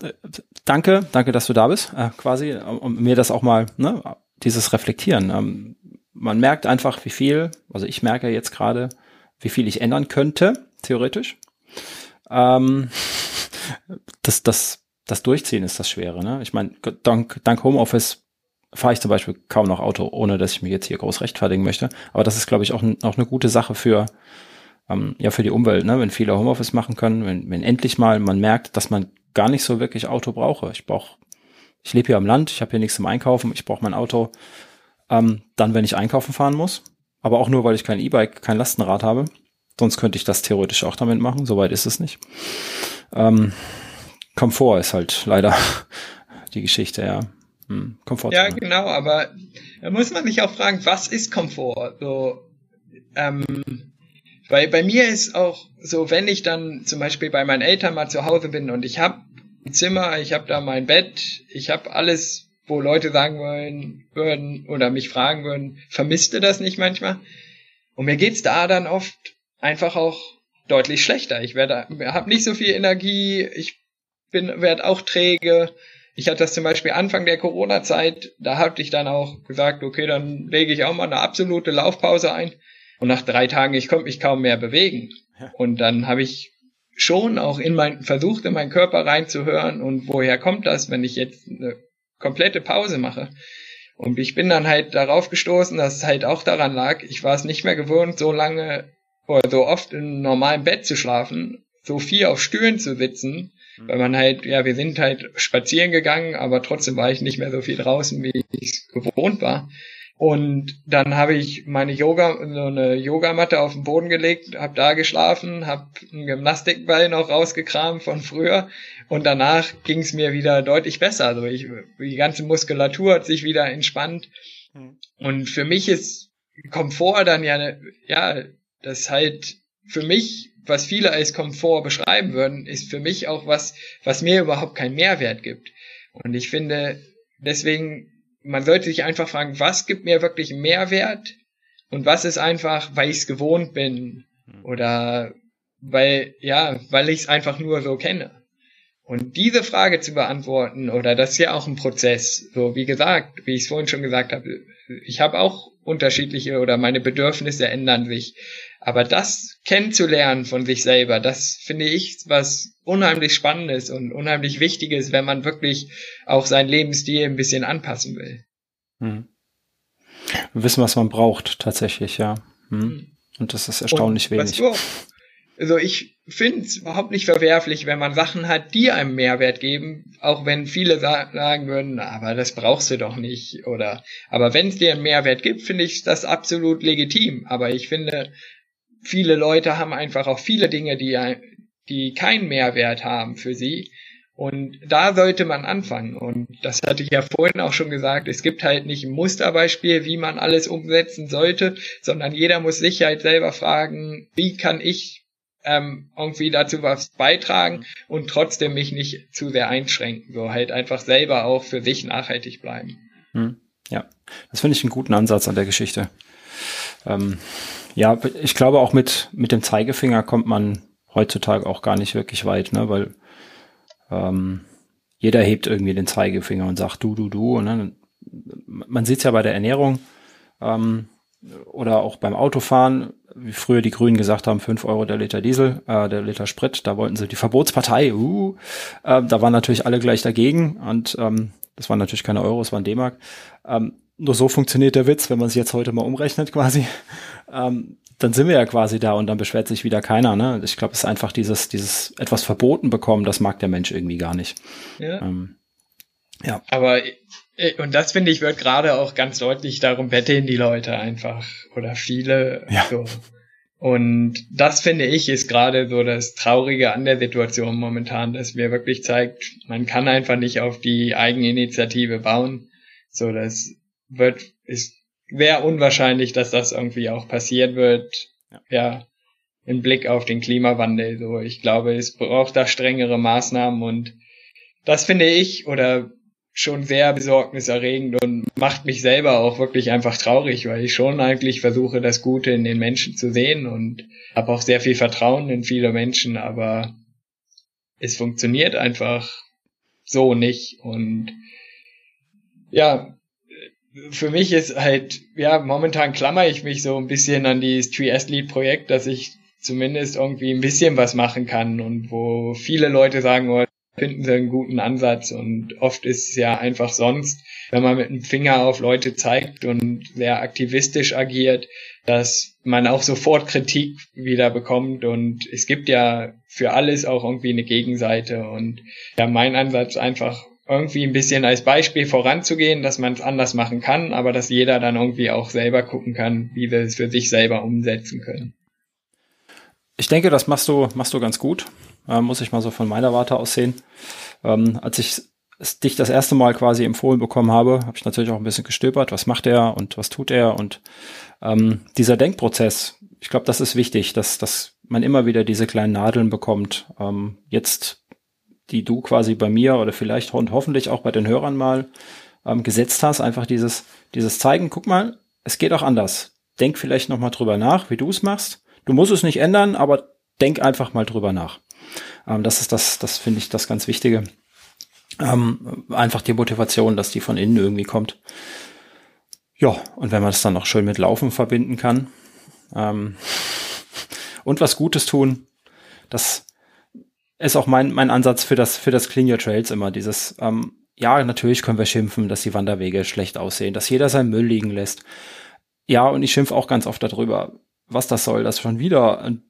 danke, danke, dass du da bist, äh, quasi, um mir das auch mal, ne, dieses Reflektieren. Ähm, man merkt einfach, wie viel, also ich merke jetzt gerade, wie viel ich ändern könnte, theoretisch. Ähm, das, das, das Durchziehen ist das Schwere. Ne? Ich meine, dank, dank Homeoffice fahre ich zum Beispiel kaum noch Auto, ohne dass ich mich jetzt hier groß rechtfertigen möchte. Aber das ist, glaube ich, auch, auch eine gute Sache für, ähm, ja, für die Umwelt, ne? wenn viele Homeoffice machen können, wenn, wenn endlich mal man merkt, dass man gar nicht so wirklich Auto brauche. Ich brauche, ich lebe hier am Land, ich habe hier nichts zum Einkaufen, ich brauche mein Auto Ähm, dann, wenn ich einkaufen fahren muss, aber auch nur, weil ich kein E-Bike, kein Lastenrad habe. Sonst könnte ich das theoretisch auch damit machen, soweit ist es nicht. Ähm, Komfort ist halt leider die Geschichte, ja. Hm, Komfort. Ja, genau, aber da muss man sich auch fragen, was ist Komfort? So, ähm, weil bei mir ist auch so, wenn ich dann zum Beispiel bei meinen Eltern mal zu Hause bin und ich habe ein Zimmer, ich habe da mein Bett, ich habe alles, wo Leute sagen wollen würden oder mich fragen würden, vermisst du das nicht manchmal? Und mir geht's da dann oft einfach auch deutlich schlechter. Ich werde, habe nicht so viel Energie, ich bin, werde auch träge. Ich hatte das zum Beispiel Anfang der Corona-Zeit, da hatte ich dann auch gesagt, okay, dann lege ich auch mal eine absolute Laufpause ein. Und nach drei Tagen, ich konnte mich kaum mehr bewegen. Und dann habe ich schon auch in mein, versucht, in meinen Körper reinzuhören und woher kommt das, wenn ich jetzt eine komplette Pause mache. Und ich bin dann halt darauf gestoßen, dass es halt auch daran lag, ich war es nicht mehr gewohnt, so lange oder so oft im normalen Bett zu schlafen, so viel auf Stühlen zu sitzen. Weil man halt, ja, wir sind halt spazieren gegangen, aber trotzdem war ich nicht mehr so viel draußen, wie ich es gewohnt war. Und dann habe ich meine Yoga, so eine Yogamatte auf den Boden gelegt, habe da geschlafen, habe einen Gymnastikball noch rausgekramt von früher und danach ging es mir wieder deutlich besser. Also ich, die ganze Muskulatur hat sich wieder entspannt. Mhm. Und für mich ist Komfort dann ja, ja, das halt für mich, was viele als Komfort beschreiben würden, ist für mich auch was, was mir überhaupt keinen Mehrwert gibt. Und ich finde, deswegen man sollte sich einfach fragen, was gibt mir wirklich Mehrwert und was ist einfach, weil ich es gewohnt bin hm. oder weil, ja, weil ich es einfach nur so kenne. Und diese Frage zu beantworten, oder das ist ja auch ein Prozess, so wie gesagt, wie ich es vorhin schon gesagt habe, ich habe auch unterschiedliche oder meine Bedürfnisse ändern sich. Aber das kennenzulernen von sich selber, das finde ich was unheimlich Spannendes und unheimlich Wichtiges, wenn man wirklich auch seinen Lebensstil ein bisschen anpassen will. Hm. Wissen, was man braucht, tatsächlich, ja. Hm. hm. Und das ist erstaunlich und, wenig. Also ich finde es überhaupt nicht verwerflich, wenn man Sachen hat, die einem Mehrwert geben, auch wenn viele sagen würden, aber das brauchst du doch nicht. Oder aber wenn es dir einen Mehrwert gibt, finde ich das absolut legitim. Aber ich finde, viele Leute haben einfach auch viele Dinge, die, die keinen Mehrwert haben für sie. Und da sollte man anfangen. Und das hatte ich ja vorhin auch schon gesagt. Es gibt halt nicht ein Musterbeispiel, wie man alles umsetzen sollte, sondern jeder muss sich halt selber fragen, wie kann ich ähm, irgendwie dazu was beitragen und trotzdem mich nicht zu sehr einschränken. So halt einfach selber auch für sich nachhaltig bleiben. Hm. Ja, das finde ich einen guten Ansatz an der Geschichte. Ähm, ja, ich glaube auch mit, mit dem Zeigefinger kommt man heutzutage auch gar nicht wirklich weit, ne? weil ähm, jeder hebt irgendwie den Zeigefinger und sagt du, du, du. Und dann, man sieht es ja bei der Ernährung ähm, oder auch beim Autofahren, wie früher die Grünen gesagt haben, fünf Euro der Liter Diesel, äh, der Liter Sprit, da wollten sie die Verbotspartei, uh, äh, da waren natürlich alle gleich dagegen und ähm, das waren natürlich keine Euro, es waren D-Mark. Ähm, nur so funktioniert der Witz, wenn man sich jetzt heute mal umrechnet quasi. Ähm, dann sind wir ja quasi da und dann beschwert sich wieder keiner. Ne? Ich glaube, es ist einfach dieses, dieses etwas verboten bekommen, das mag der Mensch irgendwie gar nicht. Ja. Ähm, ja. Aber äh, und das finde ich wird gerade auch ganz deutlich, darum betteln die Leute einfach oder viele. Ja. So. Und das finde ich ist gerade so das Traurige an der Situation momentan, dass mir wirklich zeigt, man kann einfach nicht auf die Eigeninitiative bauen. So, das wird, ist wäre unwahrscheinlich, dass das irgendwie auch passieren wird. Ja. ja, im Blick auf den Klimawandel. So, ich glaube, es braucht da strengere Maßnahmen und das finde ich oder schon sehr besorgniserregend und macht mich selber auch wirklich einfach traurig, weil ich schon eigentlich versuche, das Gute in den Menschen zu sehen und habe auch sehr viel Vertrauen in viele Menschen, aber es funktioniert einfach so nicht und ja, für mich ist halt, ja, momentan klammer ich mich so ein bisschen an dieses Tree Athlete Projekt, dass ich zumindest irgendwie ein bisschen was machen kann und wo viele Leute sagen, oh, finden sie einen guten Ansatz und oft ist es ja einfach sonst, wenn man mit dem Finger auf Leute zeigt und sehr aktivistisch agiert, dass man auch sofort Kritik wieder bekommt und es gibt ja für alles auch irgendwie eine Gegenseite und ja, mein Ansatz einfach irgendwie ein bisschen als Beispiel voranzugehen, dass man es anders machen kann, aber dass jeder dann irgendwie auch selber gucken kann, wie wir es für sich selber umsetzen können. Ich denke, das machst du, machst du ganz gut. Äh, muss ich mal so von meiner Warte aus sehen. Ähm, als ich dich das erste Mal quasi empfohlen bekommen habe, habe ich natürlich auch ein bisschen gestöbert, was macht er und was tut er und ähm, dieser Denkprozess, ich glaube, das ist wichtig, dass, dass man immer wieder diese kleinen Nadeln bekommt. Ähm, jetzt, die du quasi bei mir oder vielleicht und hoffentlich auch bei den Hörern mal ähm, gesetzt hast, einfach dieses, dieses zeigen, guck mal, es geht auch anders. Denk vielleicht noch mal drüber nach, wie du es machst. Du musst es nicht ändern, aber denk einfach mal drüber nach. Ähm, das ist das, das finde ich das ganz Wichtige. Ähm, einfach die Motivation, dass die von innen irgendwie kommt. Ja, und wenn man das dann noch schön mit Laufen verbinden kann ähm, und was Gutes tun, das ist auch mein, mein Ansatz für das, für das Clean Your Trails immer. Dieses, ähm, ja, natürlich können wir schimpfen, dass die Wanderwege schlecht aussehen, dass jeder seinen Müll liegen lässt. Ja, und ich schimpfe auch ganz oft darüber, was das soll, dass schon wieder ein,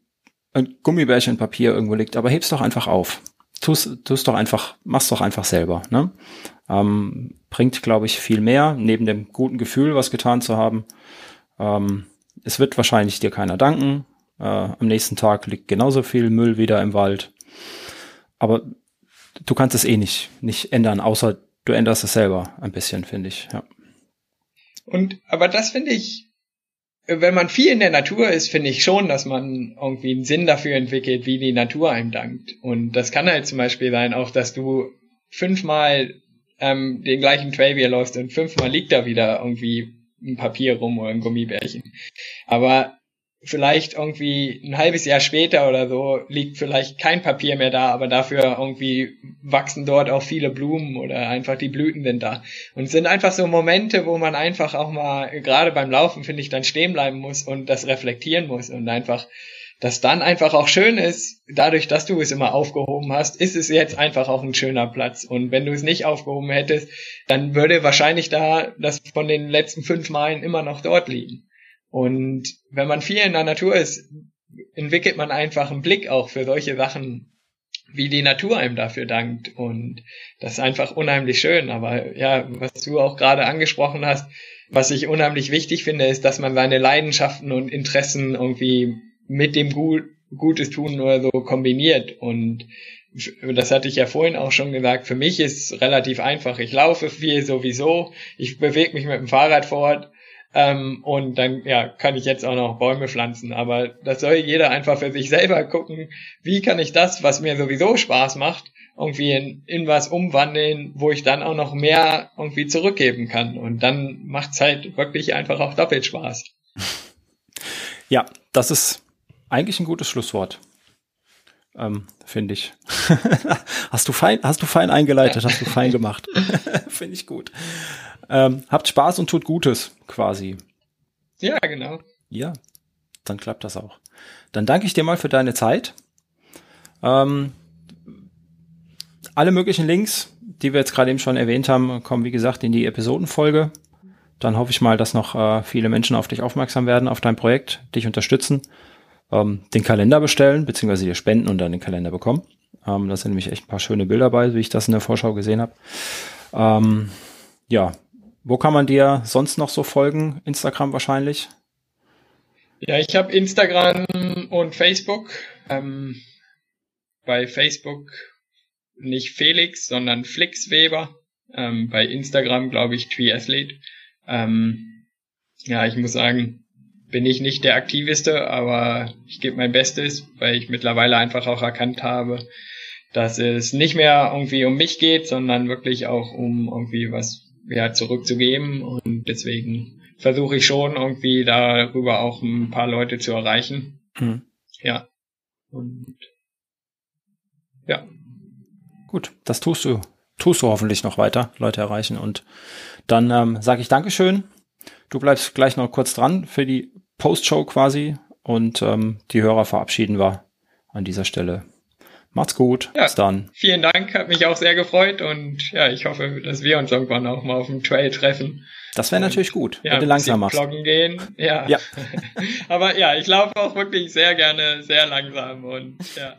ein Gummibärchen Papier irgendwo liegt. Aber heb's doch einfach auf tust, tust doch einfach, mach's doch einfach selber. Ne? Ähm, bringt, glaube ich, viel mehr, neben dem guten Gefühl, was getan zu haben. Ähm, es wird wahrscheinlich dir keiner danken. Äh, am nächsten Tag liegt genauso viel Müll wieder im Wald. Aber du kannst es eh nicht, nicht ändern, außer du änderst es selber ein bisschen, finde ich. Ja. Und, aber das finde ich wenn man viel in der Natur ist, finde ich schon, dass man irgendwie einen Sinn dafür entwickelt, wie die Natur einem dankt. Und das kann halt zum Beispiel sein, auch dass du fünfmal ähm, den gleichen Trail wieder läufst und fünfmal liegt da wieder irgendwie ein Papier rum oder ein Gummibärchen. Aber vielleicht irgendwie ein halbes Jahr später oder so liegt vielleicht kein Papier mehr da, aber dafür irgendwie wachsen dort auch viele Blumen oder einfach die Blüten sind da. Und es sind einfach so Momente, wo man einfach auch mal, gerade beim Laufen, finde ich, dann stehen bleiben muss und das reflektieren muss und einfach, dass dann einfach auch schön ist, dadurch, dass du es immer aufgehoben hast, ist es jetzt einfach auch ein schöner Platz. Und wenn du es nicht aufgehoben hättest, dann würde wahrscheinlich da das von den letzten fünf Malen immer noch dort liegen. Und wenn man viel in der Natur ist, entwickelt man einfach einen Blick auch für solche Sachen, wie die Natur einem dafür dankt. Und das ist einfach unheimlich schön. Aber ja, was du auch gerade angesprochen hast, was ich unheimlich wichtig finde, ist, dass man seine Leidenschaften und Interessen irgendwie mit dem Gut, Gutes tun oder so kombiniert. Und das hatte ich ja vorhin auch schon gesagt, für mich ist relativ einfach. Ich laufe viel sowieso, ich bewege mich mit dem Fahrrad fort ähm, und dann ja, kann ich jetzt auch noch Bäume pflanzen. Aber das soll jeder einfach für sich selber gucken, wie kann ich das, was mir sowieso Spaß macht, irgendwie in, in was umwandeln, wo ich dann auch noch mehr irgendwie zurückgeben kann. Und dann macht's halt wirklich einfach auch doppelt Spaß. Ja, das ist eigentlich ein gutes Schlusswort. Ähm, finde ich. hast du fein, hast du fein eingeleitet, hast du fein gemacht. finde ich gut. Ähm, habt Spaß und tut Gutes, quasi. Ja, genau. Ja, dann klappt das auch. Dann danke ich dir mal für deine Zeit. Ähm, alle möglichen Links, die wir jetzt gerade eben schon erwähnt haben, kommen wie gesagt in die Episodenfolge. Dann hoffe ich mal, dass noch äh, viele Menschen auf dich aufmerksam werden, auf dein Projekt, dich unterstützen, ähm, den Kalender bestellen, beziehungsweise dir spenden und dann den Kalender bekommen. Ähm, da sind nämlich echt ein paar schöne Bilder bei, wie ich das in der Vorschau gesehen habe. Ähm, ja, wo kann man dir sonst noch so folgen? Instagram wahrscheinlich? Ja, ich habe Instagram und Facebook. Ähm, bei Facebook nicht Felix, sondern Flixweber. Ähm, bei Instagram glaube ich Triathlete. Ähm, ja, ich muss sagen, bin ich nicht der Aktiviste, aber ich gebe mein Bestes, weil ich mittlerweile einfach auch erkannt habe, dass es nicht mehr irgendwie um mich geht, sondern wirklich auch um irgendwie was ja, zurückzugeben. Und deswegen versuche ich schon irgendwie darüber auch ein paar Leute zu erreichen. Mhm. Ja. Und ja. Gut, das tust du. Tust du hoffentlich noch weiter, Leute erreichen. Und dann ähm, sage ich Dankeschön. Du bleibst gleich noch kurz dran für die Postshow quasi. Und ähm, die Hörer verabschieden wir an dieser Stelle. Macht's gut. Ja, Bis dann. Vielen Dank, hat mich auch sehr gefreut und ja, ich hoffe, dass wir uns irgendwann auch mal auf dem Trail treffen. Das wäre natürlich gut, ja, wenn du langsam machst. Bloggen gehen. Ja. Ja. Aber ja, ich laufe auch wirklich sehr gerne, sehr langsam und ja,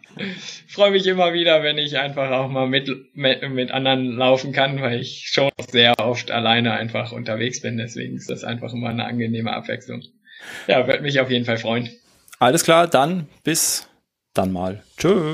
freue mich immer wieder, wenn ich einfach auch mal mit, mit, mit anderen laufen kann, weil ich schon sehr oft alleine einfach unterwegs bin. Deswegen ist das einfach immer eine angenehme Abwechslung. Ja, würde mich auf jeden Fall freuen. Alles klar, dann bis dann mal. Tschö.